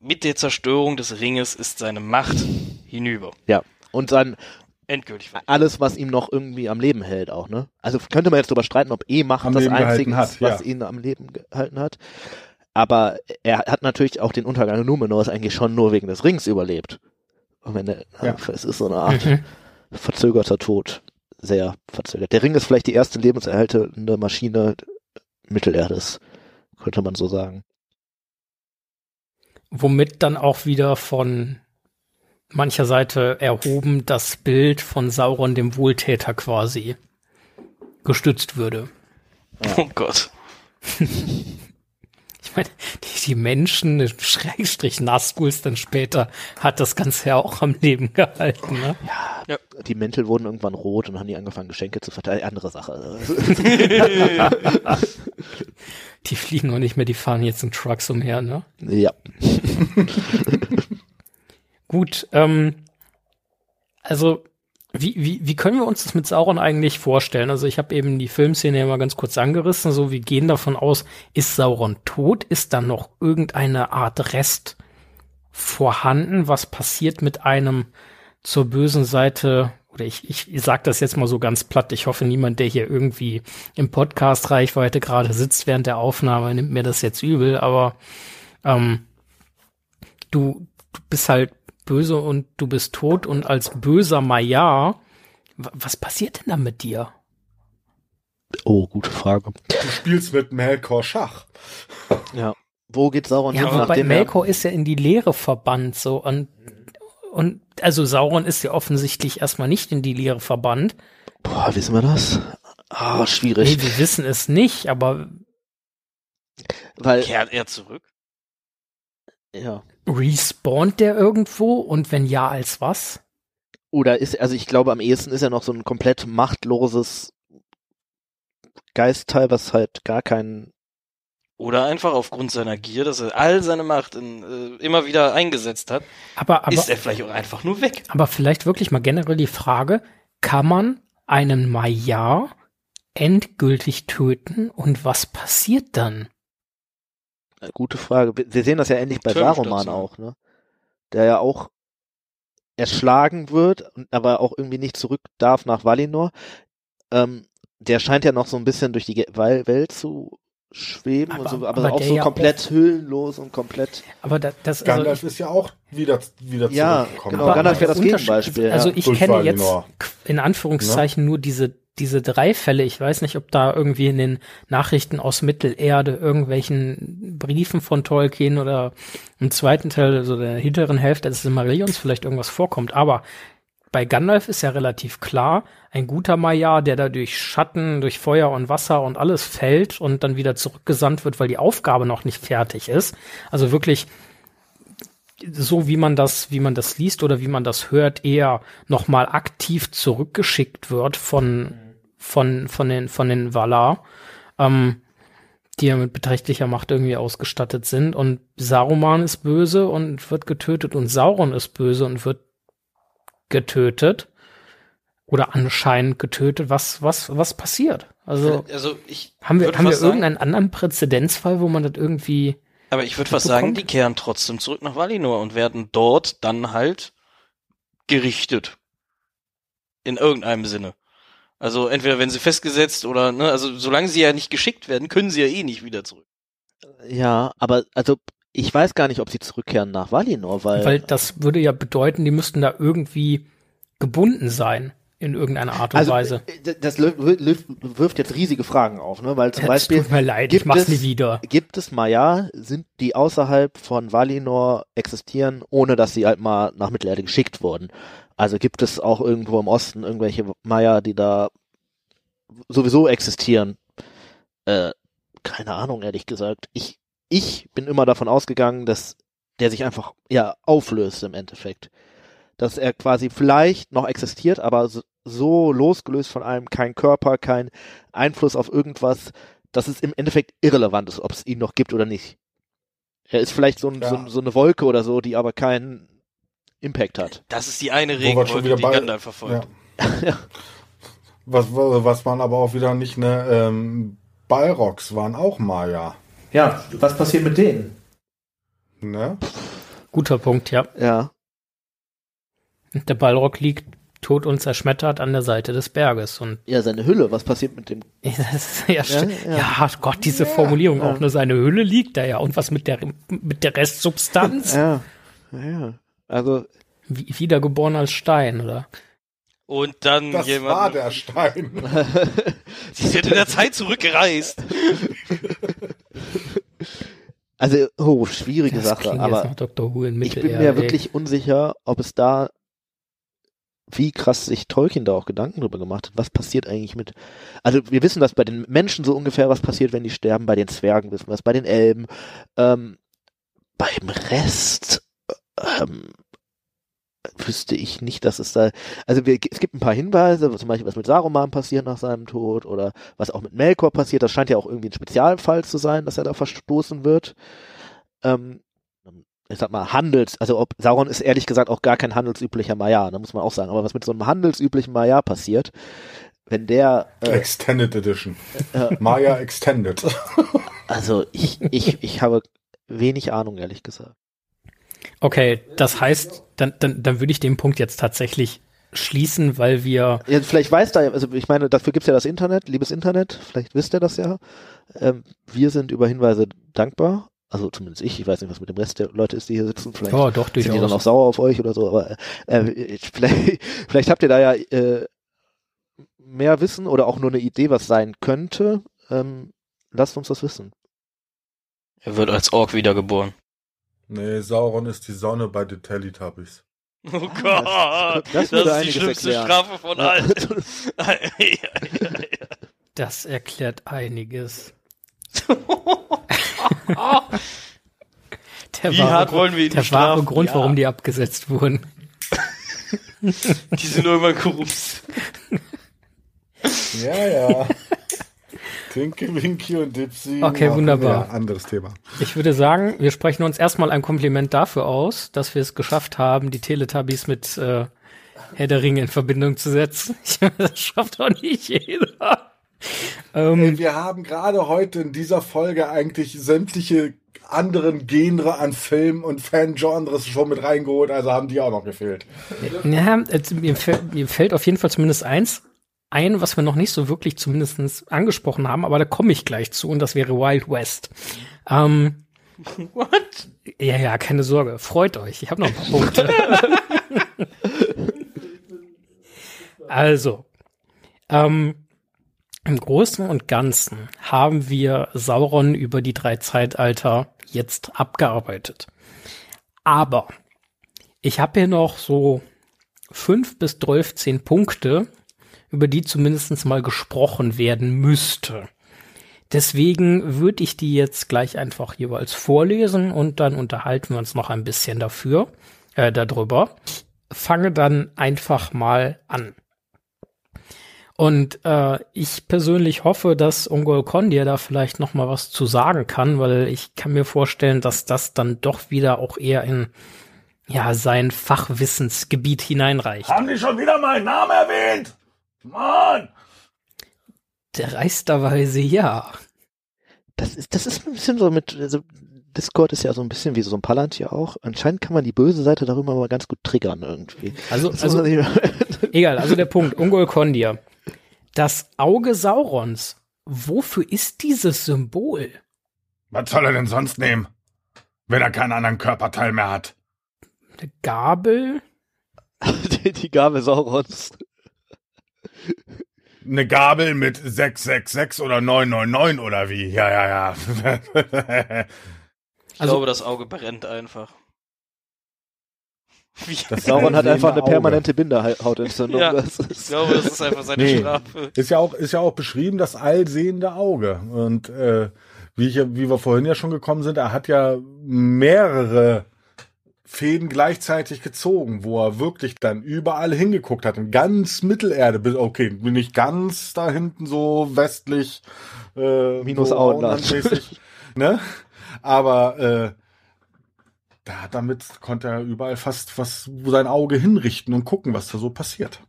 mit der Zerstörung des Ringes ist seine Macht hinüber. Ja. Und dann Endgültig. weg. alles, was ihm noch irgendwie am Leben hält auch, ne? Also könnte man jetzt darüber streiten, ob E-Macht das Einzige hat, was ja. ihn am Leben gehalten hat. Aber er hat natürlich auch den Untergang Numenors eigentlich schon nur wegen des Rings überlebt. Und wenn er, Ja. es ist so eine Art Mhm. verzögerter Tod. Sehr verzögert. Der Ring ist vielleicht die erste lebenserhaltende Maschine Mittelerdes, könnte man so sagen. Womit dann auch wieder von mancher Seite erhoben das Bild von Sauron dem Wohltäter quasi gestützt würde. Oh Gott. Ich meine, die, die Menschen, Schrägstrich Nazguls dann später, hat das Ganze ja auch am Leben gehalten. Ne? Die Mäntel wurden irgendwann rot und haben die angefangen, Geschenke zu verteilen. Andere Sache. Die fliegen auch nicht mehr, die fahren jetzt in Trucks umher. Ne? ja. Gut, ähm, also wie, wie, wie können wir uns das mit Sauron eigentlich vorstellen? Also ich habe eben die Filmszene ja mal ganz kurz angerissen. So, wir gehen davon aus, ist Sauron tot? Ist da noch irgendeine Art Rest vorhanden? Was passiert mit einem zur bösen Seite? Oder ich, ich, ich sage das jetzt mal so ganz platt. Ich hoffe, niemand, der hier irgendwie im Podcast Reichweite gerade sitzt während der Aufnahme, nimmt mir das jetzt übel. Aber ähm, du, du bist halt böse und du bist tot und als böser wa- was passiert denn da mit dir? Oh, gute Frage. Du spielst mit Melkor Schach. Ja. Wo geht Sauron Ja, hin, aber bei er Melkor ist er in die Leere verbannt, so, und, und, also Sauron ist ja offensichtlich erstmal nicht in die Leere verbannt. Boah, wissen wir das? Ah, schwierig. Nee, wir wissen es nicht, aber Weil, Kehrt er zurück? ja. Respawnt der irgendwo und wenn ja, als was? Oder ist, also ich glaube, am ehesten ist er noch so ein komplett machtloses Geistteil, was halt gar keinen. Oder einfach aufgrund seiner Gier, dass er all seine Macht in, äh, immer wieder eingesetzt hat, Aber, aber, ist er vielleicht auch einfach nur weg. aber vielleicht wirklich mal generell die Frage, kann man einen Maiar endgültig töten und was passiert dann? Äh, Gute Frage. Wir- sehen das ja ähnlich bei. Saruman auch, ne? Der ja auch erschlagen wird, und aber auch irgendwie nicht zurück darf nach Valinor. Ähm, der scheint ja noch so ein bisschen durch die Welt zu schweben, Aber- und so, aber, aber auch so ja komplett hüllenlos und komplett. Aber da, das, also Gandalf ist ja auch wieder, wieder Ja, zurückgekommen. genau, Gandalf wäre das Gegenbeispiel, Also ja. ich kenne jetzt in Anführungszeichen nur diese diese drei Fälle, ich weiß nicht, ob da irgendwie in den Nachrichten aus Mittelerde irgendwelchen Briefen von Tolkien oder im zweiten Teil, also der hinteren Hälfte des Silmarillions vielleicht irgendwas vorkommt, aber bei Gandalf ist ja relativ klar, ein guter Maiar, der da durch Schatten, durch Feuer und Wasser und alles fällt und dann wieder zurückgesandt wird, weil die Aufgabe noch nicht fertig ist. Also wirklich so wie man das, wie man das liest oder wie man das hört, eher nochmal aktiv zurückgeschickt wird von, von, von den, von den Valar, ähm, die ja mit beträchtlicher Macht irgendwie ausgestattet sind. Und Saruman ist böse und wird getötet und Sauron ist böse und wird getötet. Oder anscheinend getötet. Was, was, was passiert? Also, also ich haben wir, haben wir sagen- irgendeinen anderen Präzedenzfall, wo man das irgendwie Aber ich würde fast sagen, die kehren trotzdem zurück nach Valinor und werden dort dann halt gerichtet. In irgendeinem Sinne. Also entweder wenn sie festgesetzt oder, ne, also solange sie ja nicht geschickt werden, können sie ja eh nicht wieder zurück. Ja, aber also ich weiß gar nicht, ob sie zurückkehren nach Valinor, weil, Weil das würde ja bedeuten, die müssten da irgendwie gebunden sein in irgendeiner Art und also Weise. äh, das wirft jetzt riesige Fragen auf, ne? Weil zum Es Beispiel tut mir leid, ich gibt mach's es- nie wieder. gibt es Maya, sind die außerhalb von Valinor existieren, ohne dass sie halt mal nach Mittelerde geschickt wurden. Also gibt es auch irgendwo im Osten irgendwelche Maya, die da sowieso existieren. Äh, keine Ahnung, ehrlich gesagt. Ich, ich bin immer davon ausgegangen, dass der sich einfach ja auflöst im Endeffekt. Dass er quasi vielleicht noch existiert, aber so, so losgelöst von allem, kein Körper, kein Einfluss auf irgendwas, dass es im Endeffekt irrelevant ist, ob es ihn noch gibt oder nicht. Er ist vielleicht so, ein, Ja. so, so eine Wolke oder so, die aber keinen Impact hat. Das ist die eine Wo wir schon wieder die bei- Gandalf verfolgt. Ja. Was, was man aber auch wieder nicht, ne, ähm, Balrogs waren auch Maya, Ja, was passiert mit denen? ne? Guter Punkt, ja. Ja. Der Balrog liegt tot und zerschmettert an der Seite des Berges. Und Ja, seine Hülle, was passiert mit dem? ja, st- ja. ja, Gott, diese Formulierung Ja. auch nur seine Hülle liegt da ja. Und was mit der mit der Restsubstanz? Ja. Ja. Also, Wie, wiedergeboren als Stein, oder? Und dann Das jemand. war der Stein. Sie sind in der Zeit zurückgereist. also, oh, schwierige Das Sache, aber nach Dr. Who in ich bin mir ey. wirklich unsicher, ob es da, wie krass sich Tolkien da auch Gedanken drüber gemacht hat. Was passiert eigentlich mit, also wir wissen das bei den Menschen so ungefähr, was passiert, wenn die sterben. Bei den Zwergen wissen wir es, bei den Elben. Ähm, beim Rest, ähm, wüsste ich nicht, dass es da, also wir, es gibt ein paar Hinweise, zum Beispiel was mit Saruman passiert nach seinem Tod oder was auch mit Melkor passiert. Das scheint ja auch irgendwie ein Spezialfall zu sein, dass er da verstoßen wird. Ähm, ich sag mal, Handels, also ob Sauron ist ehrlich gesagt auch gar kein handelsüblicher Maya, da muss man auch sagen, aber was mit so einem handelsüblichen Maya passiert, wenn der, äh, Extended Edition. äh, Maya Extended. also ich, ich, ich habe wenig Ahnung, ehrlich gesagt. Okay, das heißt, dann, dann, dann würde ich den Punkt jetzt tatsächlich schließen, weil wir Ja, vielleicht weiß da, also ich meine, dafür gibt's ja das Internet, liebes Internet, vielleicht wisst ihr das ja. Ähm, wir sind über Hinweise dankbar. Also zumindest ich, ich weiß nicht, was mit dem Rest der Leute ist, die hier sitzen. Vielleicht ja doch sind die dann auch sauer auf euch oder so, aber äh, ich- vielleicht, vielleicht habt ihr da ja äh, mehr Wissen oder auch nur eine Idee, was sein könnte. Ähm, lasst uns das wissen. Er wird als Ork wiedergeboren. Nee, Sauron ist die Sonne bei den Teletubbies. Oh das- Gott, das das, würde ist die schlimmste erklären. Strafe von Ja. allen. Das erklärt einiges. Der Wie wahre, hart wollen wir ihn der wahre Grund, Ja. warum die abgesetzt wurden. Die sind nur immer korrupt. Ja, ja. Tinky, Winky und Dipsy. Okay, wunderbar. Anderes Thema. Ich würde sagen, wir sprechen uns erstmal ein Kompliment dafür aus, dass wir es geschafft haben, die Teletubbies mit äh, Herr der Ringe in Verbindung zu setzen. Das schafft doch nicht jeder. Ähm, Ey, wir haben gerade heute in dieser Folge eigentlich sämtliche anderen Genre an Film und Fangenres schon mit reingeholt, also haben die auch noch gefehlt. Ja, mir, fällt, mir fällt auf jeden Fall zumindest eins ein, was wir noch nicht so wirklich zumindest angesprochen haben, aber da komme ich gleich zu und das wäre Wild West. Ähm, What? ja, ja, keine Sorge, freut euch, ich habe noch ein paar Punkte. also, ähm, im Großen und Ganzen haben wir Sauron über die drei Zeitalter jetzt abgearbeitet. Aber ich habe hier noch so fünf bis zehn Punkte, über die zumindest mal gesprochen werden müsste. Deswegen würde ich die jetzt gleich einfach jeweils vorlesen und dann unterhalten wir uns noch ein bisschen dafür, äh, darüber. Ich fange dann einfach mal an. Und äh, ich persönlich hoffe, dass Ungol Kondir da vielleicht noch mal was zu sagen kann, weil ich kann mir vorstellen, dass das dann doch wieder auch eher in ja sein Fachwissensgebiet hineinreicht. Haben die schon wieder meinen Namen erwähnt? Mann! Dreisterweise ja. Das ist, das ist ein bisschen so mit, also Discord ist ja so ein bisschen wie so ein Palantir auch. Anscheinend kann man die böse Seite darüber mal ganz gut triggern irgendwie. Also, also egal, also der Punkt, Ungol Kondir. Das Auge Saurons. Wofür ist dieses Symbol? Was soll er denn sonst nehmen? Wenn er keinen anderen Körperteil mehr hat. Eine Gabel? die, die Gabel Saurons. Eine Gabel mit 666 oder 999 oder wie? Ja, ja, ja. ich also, glaube, das Auge brennt einfach. Wie? Das Sauron hat einfach eine permanente Bindehautentzündung. ja, ich glaube, das ist einfach seine nee, Strafe. Ist ja auch, ist ja auch beschrieben, das allsehende Auge. Und äh, wie, ich, wie wir vorhin ja schon gekommen sind, er hat ja mehrere Fäden gleichzeitig gezogen, wo er wirklich dann überall hingeguckt hat. In ganz Mittelerde, okay, nicht ganz da hinten so westlich, äh, Minus so Auenland. ne? Aber äh, da, damit konnte er überall fast was sein Auge hinrichten und gucken, was da so passiert.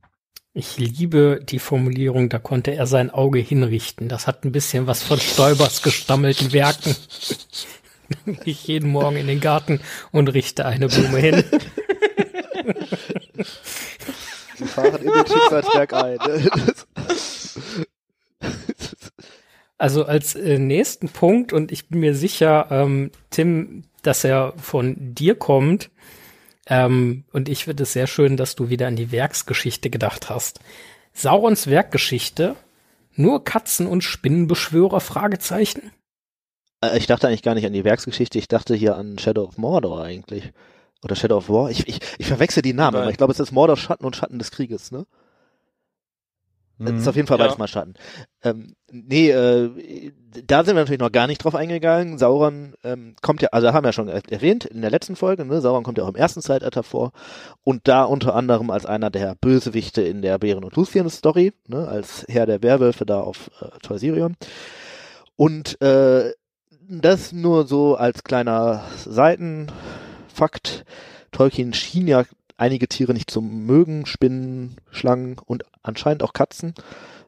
Ich liebe die Formulierung, da konnte er sein Auge hinrichten. Das hat ein bisschen was von Stäubers gestammelten Werken. ich jeden Morgen in den Garten und richte eine Blume hin. Sie fahren in den Schicksalsberg ein. Also als äh, nächsten Punkt, und ich bin mir sicher, ähm, Tim, dass er von dir kommt, ähm, und ich finde es sehr schön, dass du wieder an die Werksgeschichte gedacht hast. Saurons Werkgeschichte, nur Katzen und Spinnenbeschwörer, Fragezeichen? Äh, ich dachte eigentlich gar nicht an die Werksgeschichte, ich dachte hier an Shadow of Mordor eigentlich. Oder Shadow of War. Ich, ich, ich verwechsel die Namen, aber ich glaube, es ist Mordor Schatten und Schatten des Krieges, ne? Mhm. Das ist auf jeden Fall beides ja. mal Schatten. Ähm, nee, äh, da sind wir natürlich noch gar nicht drauf eingegangen. Sauron ähm, kommt ja, also haben wir ja schon erwähnt in der letzten Folge, ne? Sauron kommt ja auch im ersten Zeitalter vor und da unter anderem als einer der Bösewichte in der Bären und Lucien Story, ne? als Herr der Werwölfe da auf äh, Torsirion. Und äh, das nur so als kleiner Seitenfakt. Tolkien schien ja einige Tiere nicht zu mögen, Spinnen, Schlangen und anscheinend auch Katzen.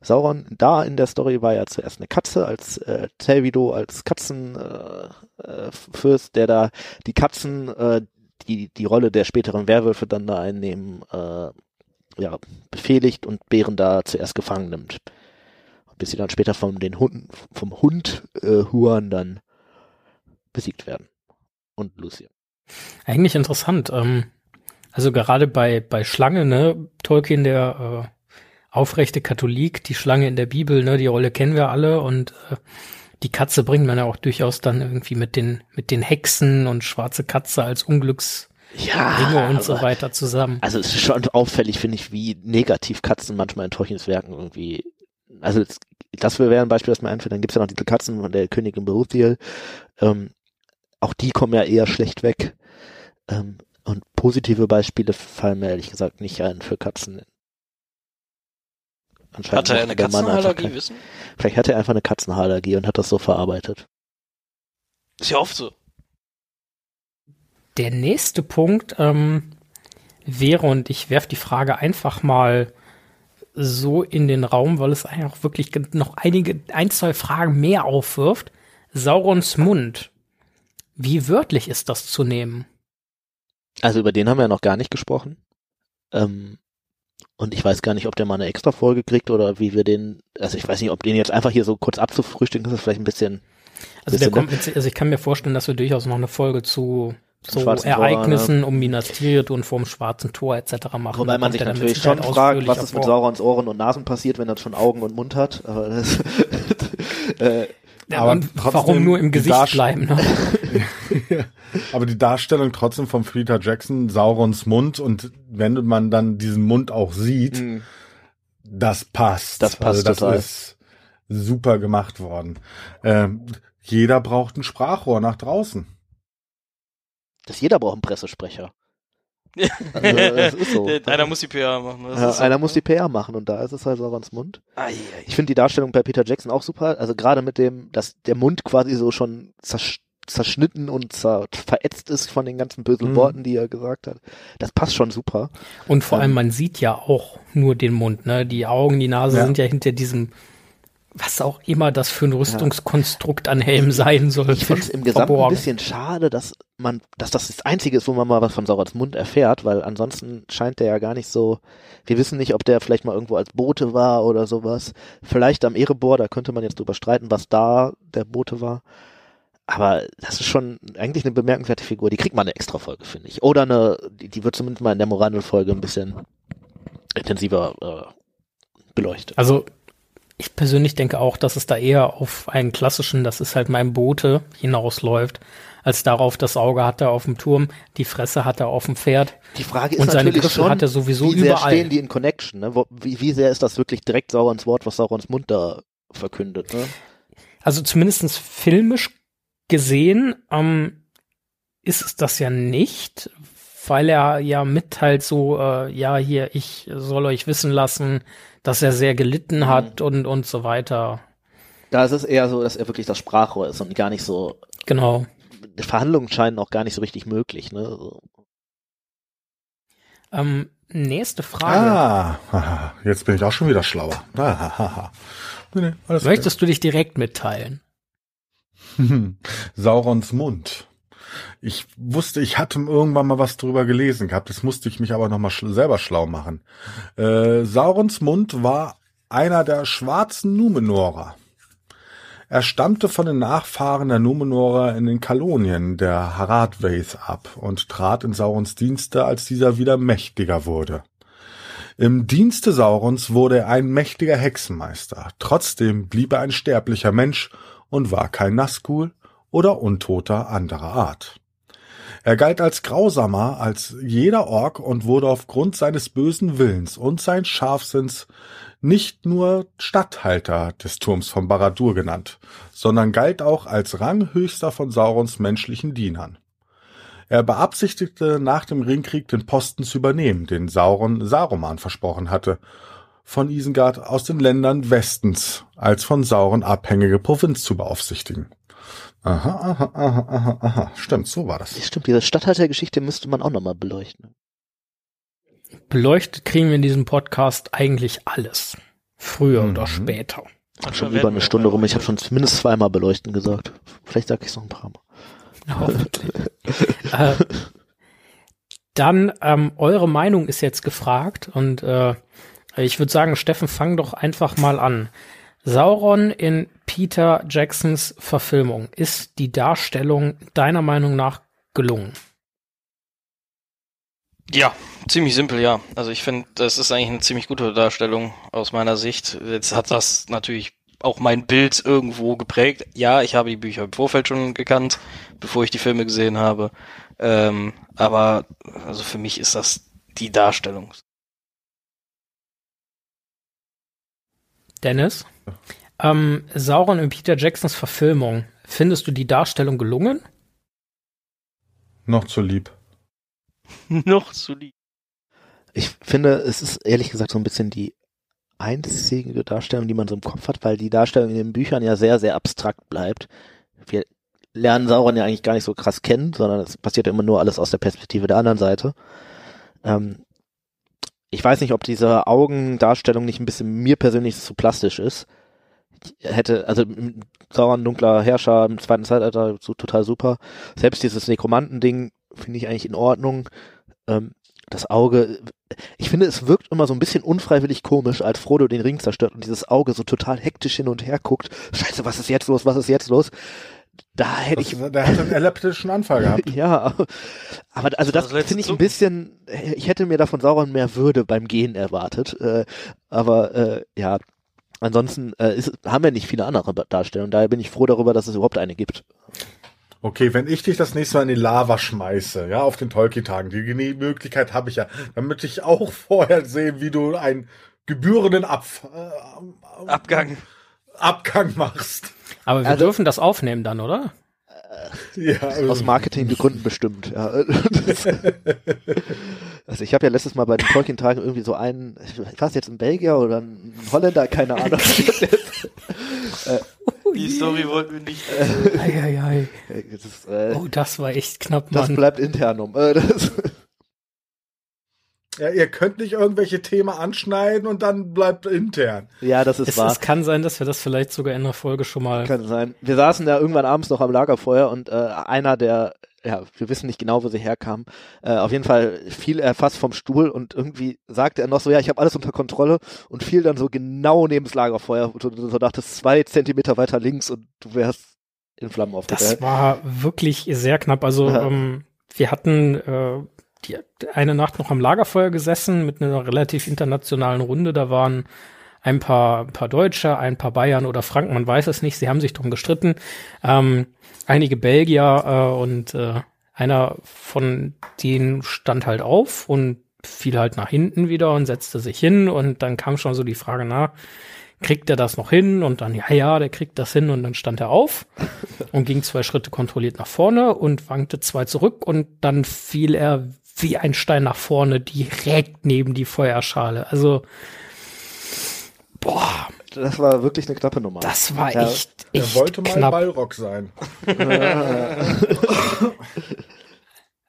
Sauron, da in der Story war ja zuerst eine Katze als äh, Telvido als Katzenfürst, äh, äh, der da die Katzen, äh, die die Rolle der späteren Werwölfe dann da einnehmen, äh, ja, befehligt und Bären da zuerst gefangen nimmt. Bis sie dann später vom, den Hund, vom Hund äh, Huan dann besiegt werden. Und Lucian. Eigentlich interessant. Ähm, also gerade bei, bei Schlange, ne, Tolkien, der äh, aufrechte Katholik, die Schlange in der Bibel, ne, die Rolle kennen wir alle und äh, die Katze bringt man ja auch durchaus dann irgendwie mit den, mit den Hexen und schwarze Katze als Unglücks ja, und so weiter zusammen. Also es ist schon auffällig, finde ich, wie negativ Katzen manchmal in Tolkiens Werken irgendwie, also das, wäre ein Beispiel, das mir einfällt. Dann gibt's ja noch diese Katzen von der Königin Beruthiel, ähm, auch die kommen ja eher schlecht weg. Ähm, und positive Beispiele fallen mir ehrlich gesagt nicht ein für Katzen. Anscheinend hat er eine Katzenallergie, wissen? Vielleicht hat er einfach eine Katzenallergie und hat das so verarbeitet. Ist ja oft so. Der nächste Punkt ähm, wäre, und ich werfe die Frage einfach mal so in den Raum, weil es eigentlich auch wirklich noch einige, ein, zwei Fragen mehr aufwirft. Saurons Mund. Wie wörtlich ist das zu nehmen? Also über den haben wir ja noch gar nicht gesprochen. Ähm, und ich weiß gar nicht, ob der mal eine extra Folge kriegt oder wie wir den, also ich weiß nicht, ob den jetzt einfach hier so kurz abzufrühstücken, das ist vielleicht ein bisschen. Also bisschen, der kommt mit, also ich kann mir vorstellen, dass wir durchaus noch eine Folge zu so Schwarzen Tor, Ereignissen um Minas Tirith und vorm Schwarzen Tor etc. machen. Wobei man sich natürlich schon fragt, was ist mit. Saurons Ohren und Nasen passiert, wenn er schon Augen und Mund hat. Aber das, äh, Ja, Aber trotzdem warum nur im Gesicht bleiben? Ne? Aber die Darstellung trotzdem von Peter Jackson, Saurons Mund und wenn man dann diesen Mund auch sieht, mh, das passt. Das passt also das total. ist super gemacht worden. Ähm, jeder braucht ein Sprachrohr nach draußen. dass jeder braucht einen Pressesprecher. Also, das ist so. Einer muss die PR machen. das Ja, ist so. einer muss die PR machen und da ist es halt Saurons Mund. Ei, ei. Ich finde die Darstellung bei Peter Jackson auch super. Also gerade mit dem, dass der Mund quasi so schon zersch zerschnitten und zer verätzt ist von den ganzen bösen Mhm. Worten, die er gesagt hat. Das passt schon super. Und vor Ähm. allem, man sieht ja auch nur den Mund, ne? Die Augen, die Nase Ja. sind ja hinter diesem, was auch immer das für ein Rüstungskonstrukt an Helm sein soll. Ich finde es im Gesamten verborgen. ein bisschen schade, dass man, dass das das Einzige ist, wo man mal was von Saurons Mund erfährt, weil ansonsten scheint der ja gar nicht so. Wir wissen nicht, ob der vielleicht mal irgendwo als Bote war oder sowas. Vielleicht am Erebor, da könnte man jetzt drüber streiten, was da der Bote war. Aber das ist schon eigentlich eine bemerkenswerte Figur. Die kriegt mal eine extra Folge, finde ich. Oder eine, die, die wird zumindest mal in der Morandel-Folge ein bisschen intensiver äh, beleuchtet. Also ich persönlich denke auch, dass es da eher auf einen klassischen, das ist halt mein Bote, hinausläuft, als darauf, das Auge hat er auf dem Turm, die Fresse hat er auf dem Pferd. Die Frage ist Und seine natürlich schon, hat er sowieso wie sehr überall. stehen die in Connection? Ne? Wie, wie sehr ist das wirklich direkt Saurons Wort, was Saurons Mund da verkündet? Ne? Also zumindestens filmisch gesehen ähm, ist es das ja nicht, weil er ja mitteilt so, äh, ja hier, ich soll euch wissen lassen, dass er sehr gelitten hat und und so weiter. Da ist es eher so, dass er wirklich das Sprachrohr ist und gar nicht so. Genau. Verhandlungen scheinen auch gar nicht so richtig möglich. Ne? So. Ähm, nächste Frage. Ah, haha, jetzt bin ich auch schon wieder schlauer. Ah, haha. nee, nee, alles Möchtest du dich direkt mitteilen? Saurons Mund. Ich wusste, ich hatte irgendwann mal was drüber gelesen gehabt. Das musste ich mich aber nochmal schl selber schlau machen. Äh, Saurons Mund war einer der schwarzen Numenorer. Er stammte von den Nachfahren der Numenorer in den Kolonien der Haradways ab und trat in Saurons Dienste, als dieser wieder mächtiger wurde. Im Dienste Saurons wurde er ein mächtiger Hexenmeister. Trotzdem blieb er ein sterblicher Mensch und war kein Nazgul oder Untoter anderer Art. Er galt als grausamer als jeder Ork und wurde aufgrund seines bösen Willens und seines Scharfsinns nicht nur Statthalter des Turms von Baradur genannt, sondern galt auch als ranghöchster von Saurons menschlichen Dienern. Er beabsichtigte nach dem Ringkrieg den Posten zu übernehmen, den Sauron Saruman versprochen hatte, von Isengard aus den Ländern Westens als von Sauron abhängige Provinz zu beaufsichtigen. Aha, aha, aha, aha, aha. Stimmt, so war das. Stimmt, diese Stadthaltergeschichte müsste man auch nochmal beleuchten. Beleuchtet kriegen wir in diesem Podcast eigentlich alles. Früher Mhm. oder später. Hab schon über eine Stunde rum. Ich habe schon zumindest zweimal beleuchten gesagt. Vielleicht sage ich es noch ein paar Mal. Hoffentlich. äh, dann, ähm, eure Meinung ist jetzt gefragt und äh, ich würde sagen, Steffen, fang doch einfach mal an. Sauron in Peter Jacksons Verfilmung. Ist die Darstellung deiner Meinung nach gelungen? Ja, ziemlich simpel, ja. Also ich finde, das ist eigentlich eine ziemlich gute Darstellung aus meiner Sicht. Jetzt hat das natürlich auch mein Bild irgendwo geprägt. Ja, ich habe die Bücher im Vorfeld schon gekannt, bevor ich die Filme gesehen habe. Ähm, aber also für mich ist das die Darstellung. Dennis? Ähm, Sauron in Peter Jacksons Verfilmung. Findest du die Darstellung gelungen? Noch zu lieb. Noch zu lieb. Ich finde, es ist ehrlich gesagt so ein bisschen die einzige Darstellung, die man so im Kopf hat, weil die Darstellung in den Büchern ja sehr, sehr abstrakt bleibt. Wir lernen Sauron ja eigentlich gar nicht so krass kennen, sondern es passiert ja immer nur alles aus der Perspektive der anderen Seite. Ähm, ich weiß nicht, ob diese Augendarstellung nicht ein bisschen mir persönlich zu plastisch ist. Ich hätte, also Sauron, dunkler Herrscher im zweiten Zeitalter, so total super. Selbst dieses Nekromanten-Ding finde ich eigentlich in Ordnung. Ähm, das Auge, ich finde, es wirkt immer so ein bisschen unfreiwillig komisch, als Frodo den Ring zerstört und dieses Auge so total hektisch hin und her guckt. Scheiße, was ist jetzt los? Was ist jetzt los? Da hätte Das, ich, der hat einen epileptischen Anfall gehabt. ja, aber also das jetzt finde ich ein bisschen, ich hätte mir da von Sauron mehr Würde beim Gehen erwartet, äh, aber äh, ja, ansonsten äh, ist, haben wir nicht viele andere Darstellungen, daher bin ich froh darüber, dass es überhaupt eine gibt. Okay, wenn ich dich das nächste Mal in die Lava schmeiße, ja, auf den Tolkien-Tagen, die Möglichkeit habe ich ja, dann möchte ich auch vorher sehen, wie du einen gebührenden Abf äh, Abgang. Abgang machst. Aber wir Also- dürfen das aufnehmen dann, oder? Ja, also, Aus Marketinggründen bestimmt. Ja. also ich habe ja letztes Mal bei den Tolkien-Tagen irgendwie so einen, ich weiß jetzt ein Belgier oder ein Holländer, keine Ahnung. Die Story wollten wir nicht. Eieiei. das, ist, äh, Oh, das war echt knapp, das Mann. bleibt internum. Äh, das, ja, ihr könnt nicht irgendwelche Themen anschneiden und dann bleibt intern. ja, das ist Es, wahr. es kann sein, dass wir das vielleicht sogar in der Folge schon mal. Kann sein. Wir saßen da irgendwann abends noch am Lagerfeuer und äh, einer der, ja, wir wissen nicht genau, wo sie herkam. Äh, auf jeden Fall fiel er fast vom Stuhl und irgendwie sagte er noch so, ja, ich habe alles unter Kontrolle und fiel dann so genau neben das Lagerfeuer und du so dachtest, zwei Zentimeter weiter links und du wärst in Flammen Das aufgeteilt. war wirklich sehr knapp. Also Ja. ähm, wir hatten äh, die eine Nacht noch am Lagerfeuer gesessen mit einer relativ internationalen Runde. Da waren ein paar, ein paar Deutsche, ein paar Bayern oder Franken, man weiß es nicht. Sie haben sich drum gestritten. Ähm, einige Belgier äh, und äh, einer von denen stand halt auf und fiel halt nach hinten wieder und setzte sich hin und dann kam schon so die Frage, na, kriegt er das noch hin? Und dann, ja, ja, der kriegt das hin und dann stand er auf und ging zwei Schritte kontrolliert nach vorne und wankte zwei zurück und dann fiel er wie ein Stein nach vorne direkt neben die Feuerschale. Also, boah, Das war wirklich eine knappe Nummer. das war Ja. echt, Er echt wollte mal knapp. Ballrock sein.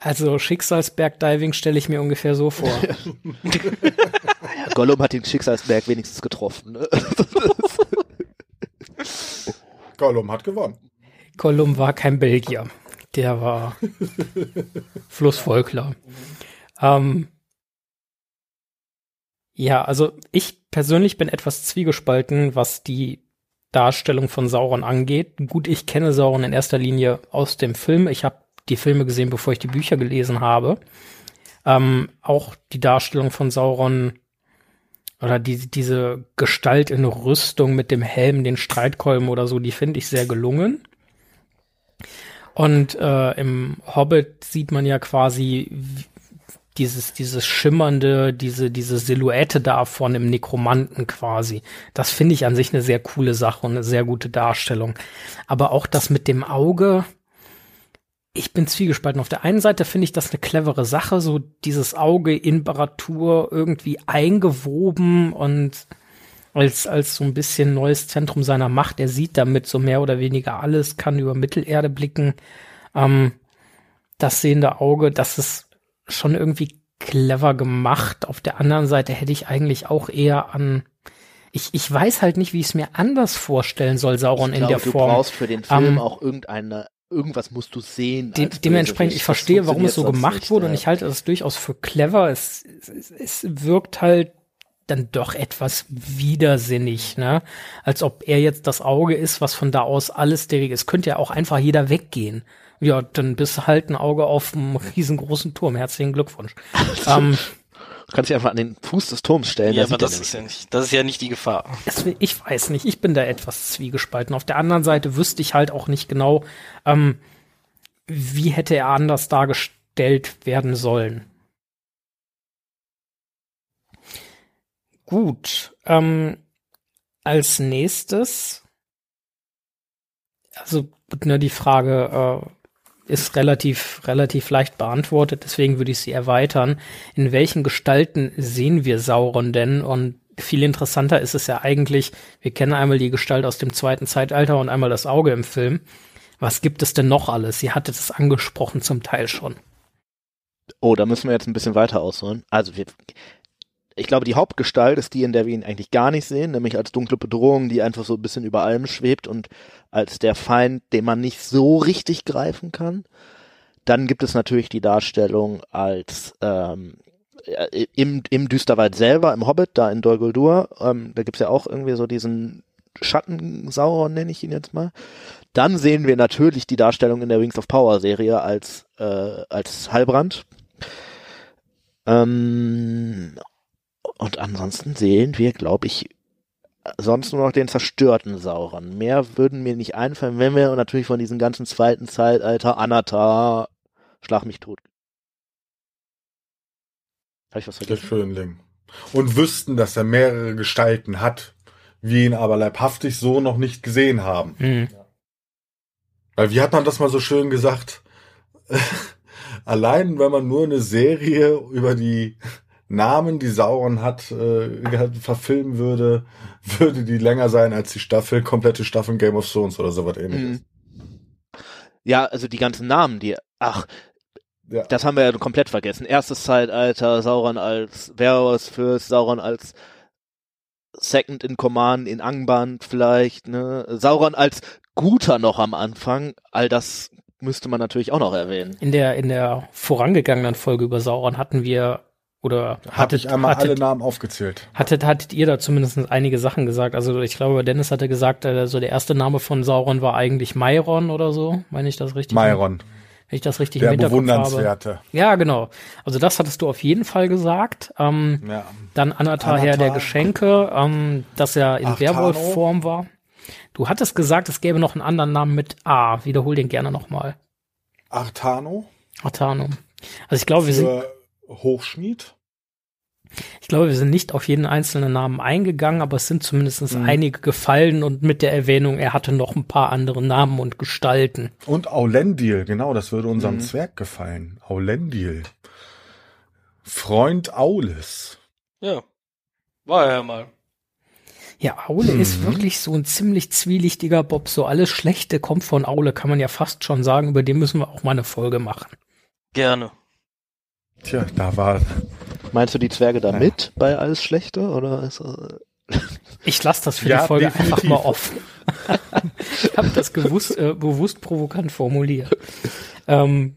Also Schicksalsbergdiving stelle ich mir ungefähr so vor. Gollum hat den Schicksalsberg wenigstens getroffen. Ne? Gollum hat gewonnen. Gollum war kein Belgier. Der war Flussvolkler. Ähm, ja, also ich persönlich bin etwas zwiegespalten, was die Darstellung von Sauron angeht. Gut, ich kenne Sauron in erster Linie aus dem Film. Ich habe die Filme gesehen, bevor ich die Bücher gelesen habe. Ähm, auch die Darstellung von Sauron oder die, diese Gestalt in Rüstung mit dem Helm, den Streitkolben oder so, die finde ich sehr gelungen. Und äh, im Hobbit sieht man ja quasi dieses, dieses schimmernde, diese, diese Silhouette da von dem Nekromanten quasi. Das finde ich an sich eine sehr coole Sache und eine sehr gute Darstellung. Aber auch das mit dem Auge, ich bin zwiegespalten. Auf der einen Seite finde ich das eine clevere Sache, so dieses Auge in Baratur irgendwie eingewoben und als, als so ein bisschen neues Zentrum seiner Macht. Er sieht damit so mehr oder weniger alles, kann über Mittelerde blicken. Ähm, das sehende Auge, das ist schon irgendwie clever gemacht. Auf der anderen Seite hätte ich eigentlich auch eher an ich, ich weiß halt nicht, wie ich es mir anders vorstellen soll, Sauron Ich in der glaube, Form. Du brauchst für den Film Ähm, auch irgendeine, irgendwas musst du sehen. De dementsprechend, ich verstehe, warum es so gemacht sonst wurde nicht, und ja. ich halte das durchaus für clever. Es, es, es wirkt halt dann doch etwas widersinnig, ne? Als ob er jetzt das Auge ist, was von da aus alles derige ist. Könnte ja auch einfach jeder weggehen. Ja, dann bist du halt ein Auge auf einem riesengroßen Turm. Herzlichen Glückwunsch. ähm, Du kannst dich einfach an den Fuß des Turms stellen. Ja, aber er das ist ja nicht, das ist ja nicht die Gefahr. es, ich weiß nicht, ich bin da etwas zwiegespalten. Auf der anderen Seite wüsste ich halt auch nicht genau, ähm, wie hätte er anders dargestellt werden sollen. Gut, ähm, als nächstes, also ne, die Frage äh, ist relativ relativ leicht beantwortet, deswegen würde ich sie erweitern. In welchen Gestalten sehen wir Sauron denn? Und viel interessanter ist es ja eigentlich, wir kennen einmal die Gestalt aus dem zweiten Zeitalter und einmal das Auge im Film. Was gibt es denn noch alles? Sie hatte das angesprochen zum Teil schon. Oh, da müssen wir jetzt ein bisschen weiter ausholen. Also wir, ich glaube, die Hauptgestalt ist die, in der wir ihn eigentlich gar nicht sehen, nämlich als dunkle Bedrohung, die einfach so ein bisschen über allem schwebt und als der Feind, den man nicht so richtig greifen kann. Dann gibt es natürlich die Darstellung als ähm, äh, im, im Düsterwald selber, im Hobbit, da in Dol Guldur. Ähm, da gibt's ja auch irgendwie so diesen Schatten-Sauron, nenne ich ihn jetzt mal. Dann sehen wir natürlich die Darstellung in der Wings of Power Serie als, äh, als Heilbrand. Ähm, und ansonsten sehen wir, glaube ich, sonst nur noch den zerstörten Sauron. Mehr würden mir nicht einfallen, wenn wir natürlich von diesem ganzen zweiten Zeitalter, Anatar, Schlag mich tot. Habe ich was vergessen? Der Schönling. Und wüssten, dass er mehrere Gestalten hat, wir ihn aber leibhaftig so noch nicht gesehen haben. Mhm. Weil wie hat man das mal so schön gesagt? Allein wenn man nur eine Serie über die Namen, die Sauron hat, äh, verfilmen würde, würde die länger sein als die Staffel, komplette Staffel Game of Thrones oder sowas ähnliches. Mhm. Ja, also die ganzen Namen, die, ach, ja. das haben wir ja komplett vergessen. Erstes Zeitalter, Sauron als Varus Fürst, Sauron als Second in Command in Angband vielleicht, ne? Sauron als Guter noch am Anfang, all das müsste man natürlich auch noch erwähnen. In der, in der vorangegangenen Folge über Sauron hatten wir oder hatte ich einmal hattet, alle Namen aufgezählt. Hattet, hattet ihr da zumindest einige Sachen gesagt? Also ich glaube, Dennis hatte gesagt, also der erste Name von Sauron war eigentlich Myron oder so, meine ich das richtig? Myron. Wenn ich das richtig der im Hinterkopf bewundernswerte. Habe. Ja, genau. Also das hattest du auf jeden Fall gesagt. Ähm, ja. Dann Anatar, Anatar, Herr der Geschenke, ähm, dass er in Werwolf-Form war. Du hattest gesagt, es gäbe noch einen anderen Namen mit A. Wiederhol den gerne nochmal. Artano. Artano. Also ich glaube, wir sind Hochschmied. Ich glaube, wir sind nicht auf jeden einzelnen Namen eingegangen, aber es sind zumindest mhm. einige gefallen und mit der Erwähnung, er hatte noch ein paar andere Namen und Gestalten. Und Aulendil, genau, das würde unserem mhm. Zwerg gefallen. Aulendil. Freund Aules. Ja, war er ja mal. Ja, Aule mhm. ist wirklich so ein ziemlich zwielichtiger Bob. So alles Schlechte kommt von Aule, kann man ja fast schon sagen. Über den müssen wir auch mal eine Folge machen. Gerne. Tja, da war. Meinst du die Zwerge da ja. mit bei alles Schlechte oder ist Ich lasse das für ja, die Folge definitiv. einfach mal offen. ich habe das gewusst, äh, bewusst provokant formuliert. Ähm,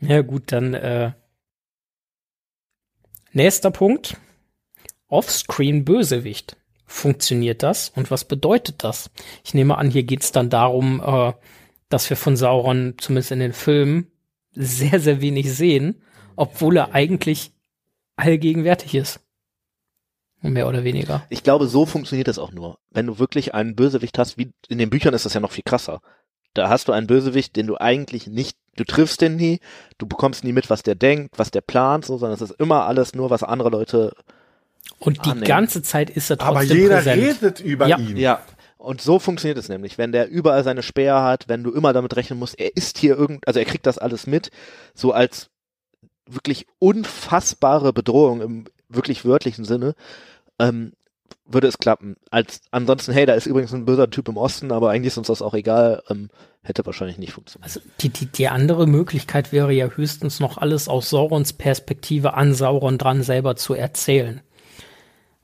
ja gut, dann äh, nächster Punkt. Offscreen Bösewicht. Funktioniert das und was bedeutet das? Ich nehme an, hier geht es dann darum, äh, dass wir von Sauron zumindest in den Filmen sehr, sehr wenig sehen obwohl er eigentlich allgegenwärtig ist. Mehr oder weniger. Ich glaube, so funktioniert das auch nur. Wenn du wirklich einen Bösewicht hast, wie in den Büchern ist das ja noch viel krasser. Da hast du einen Bösewicht, den du eigentlich nicht, du triffst den nie, du bekommst nie mit, was der denkt, was der plant, so, sondern es ist immer alles nur, was andere Leute. Und die annehmen. ganze Zeit ist er trotzdem Aber jeder präsent. redet über ja. ihn. Ja, und so funktioniert es nämlich. Wenn der überall seine Speer hat, wenn du immer damit rechnen musst, er ist hier irgend, also er kriegt das alles mit, so als wirklich unfassbare Bedrohung im wirklich wörtlichen Sinne, ähm, würde es klappen. Als ansonsten, hey, da ist übrigens ein böser Typ im Osten, aber eigentlich ist uns das auch egal, ähm, hätte wahrscheinlich nicht funktioniert. Also die, die, die andere Möglichkeit wäre ja höchstens noch alles aus Saurons Perspektive an Sauron dran selber zu erzählen.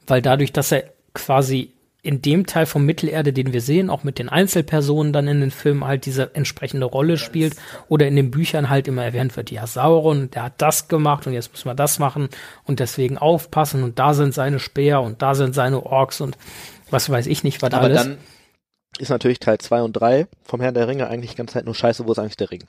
Weil dadurch, dass er quasi in dem Teil von Mittelerde, den wir sehen, auch mit den Einzelpersonen dann in den Filmen halt diese entsprechende Rolle spielt oder in den Büchern halt immer erwähnt wird, ja, Sauron, der hat das gemacht und jetzt müssen wir das machen und deswegen aufpassen und da sind seine Speer und da sind seine Orks und was weiß ich nicht, was Aber alles. dann ist natürlich Teil zwei und drei vom Herrn der Ringe eigentlich die ganze Zeit nur scheiße, wo ist eigentlich der Ring?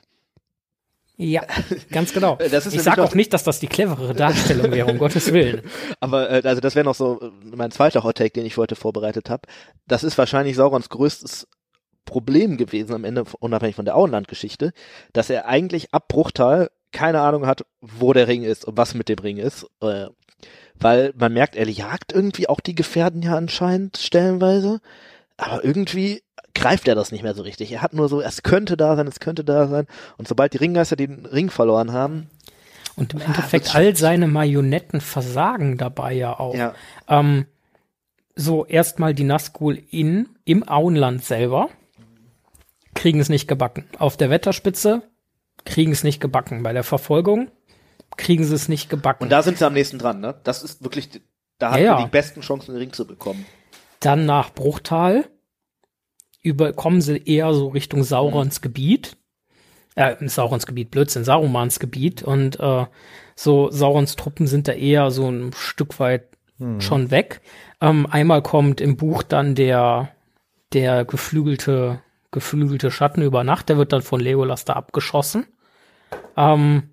Ja, ganz genau. ich sage auch nicht, dass das die cleverere Darstellung wäre, um Gottes Willen. Aber äh, also das wäre noch so mein zweiter Hottake, den ich heute vorbereitet habe. Das ist wahrscheinlich Saurons größtes Problem gewesen am Ende, unabhängig von der Auenland-Geschichte, dass er eigentlich ab Bruchtal keine Ahnung hat, wo der Ring ist und was mit dem Ring ist. Äh, weil man merkt, er jagt irgendwie auch die Gefährten ja anscheinend stellenweise. Aber irgendwie greift er das nicht mehr so richtig. Er hat nur so, es könnte da sein, es könnte da sein. Und sobald die Ringgeister den Ring verloren haben. Und im Endeffekt all seine Marionetten versagen dabei ja auch. Ja. Ähm, so erstmal die Nazgul in, im Auenland selber kriegen es nicht gebacken. Auf der Wetterspitze kriegen es nicht gebacken. Bei der Verfolgung kriegen sie es nicht gebacken. Und da sind sie am nächsten dran, ne? Das ist wirklich, da haben ja, wir die besten Chancen, den Ring zu bekommen. Dann nach Bruchtal über, kommen sie eher so Richtung Saurons mhm. Gebiet. Äh, Saurons Gebiet, Blödsinn, Sarumans Gebiet. Und äh, so Saurons Truppen sind da eher so ein Stück weit mhm. schon weg. Ähm, einmal kommt im Buch dann der der geflügelte, geflügelte Schatten über Nacht, der wird dann von Legolas da abgeschossen. Ähm,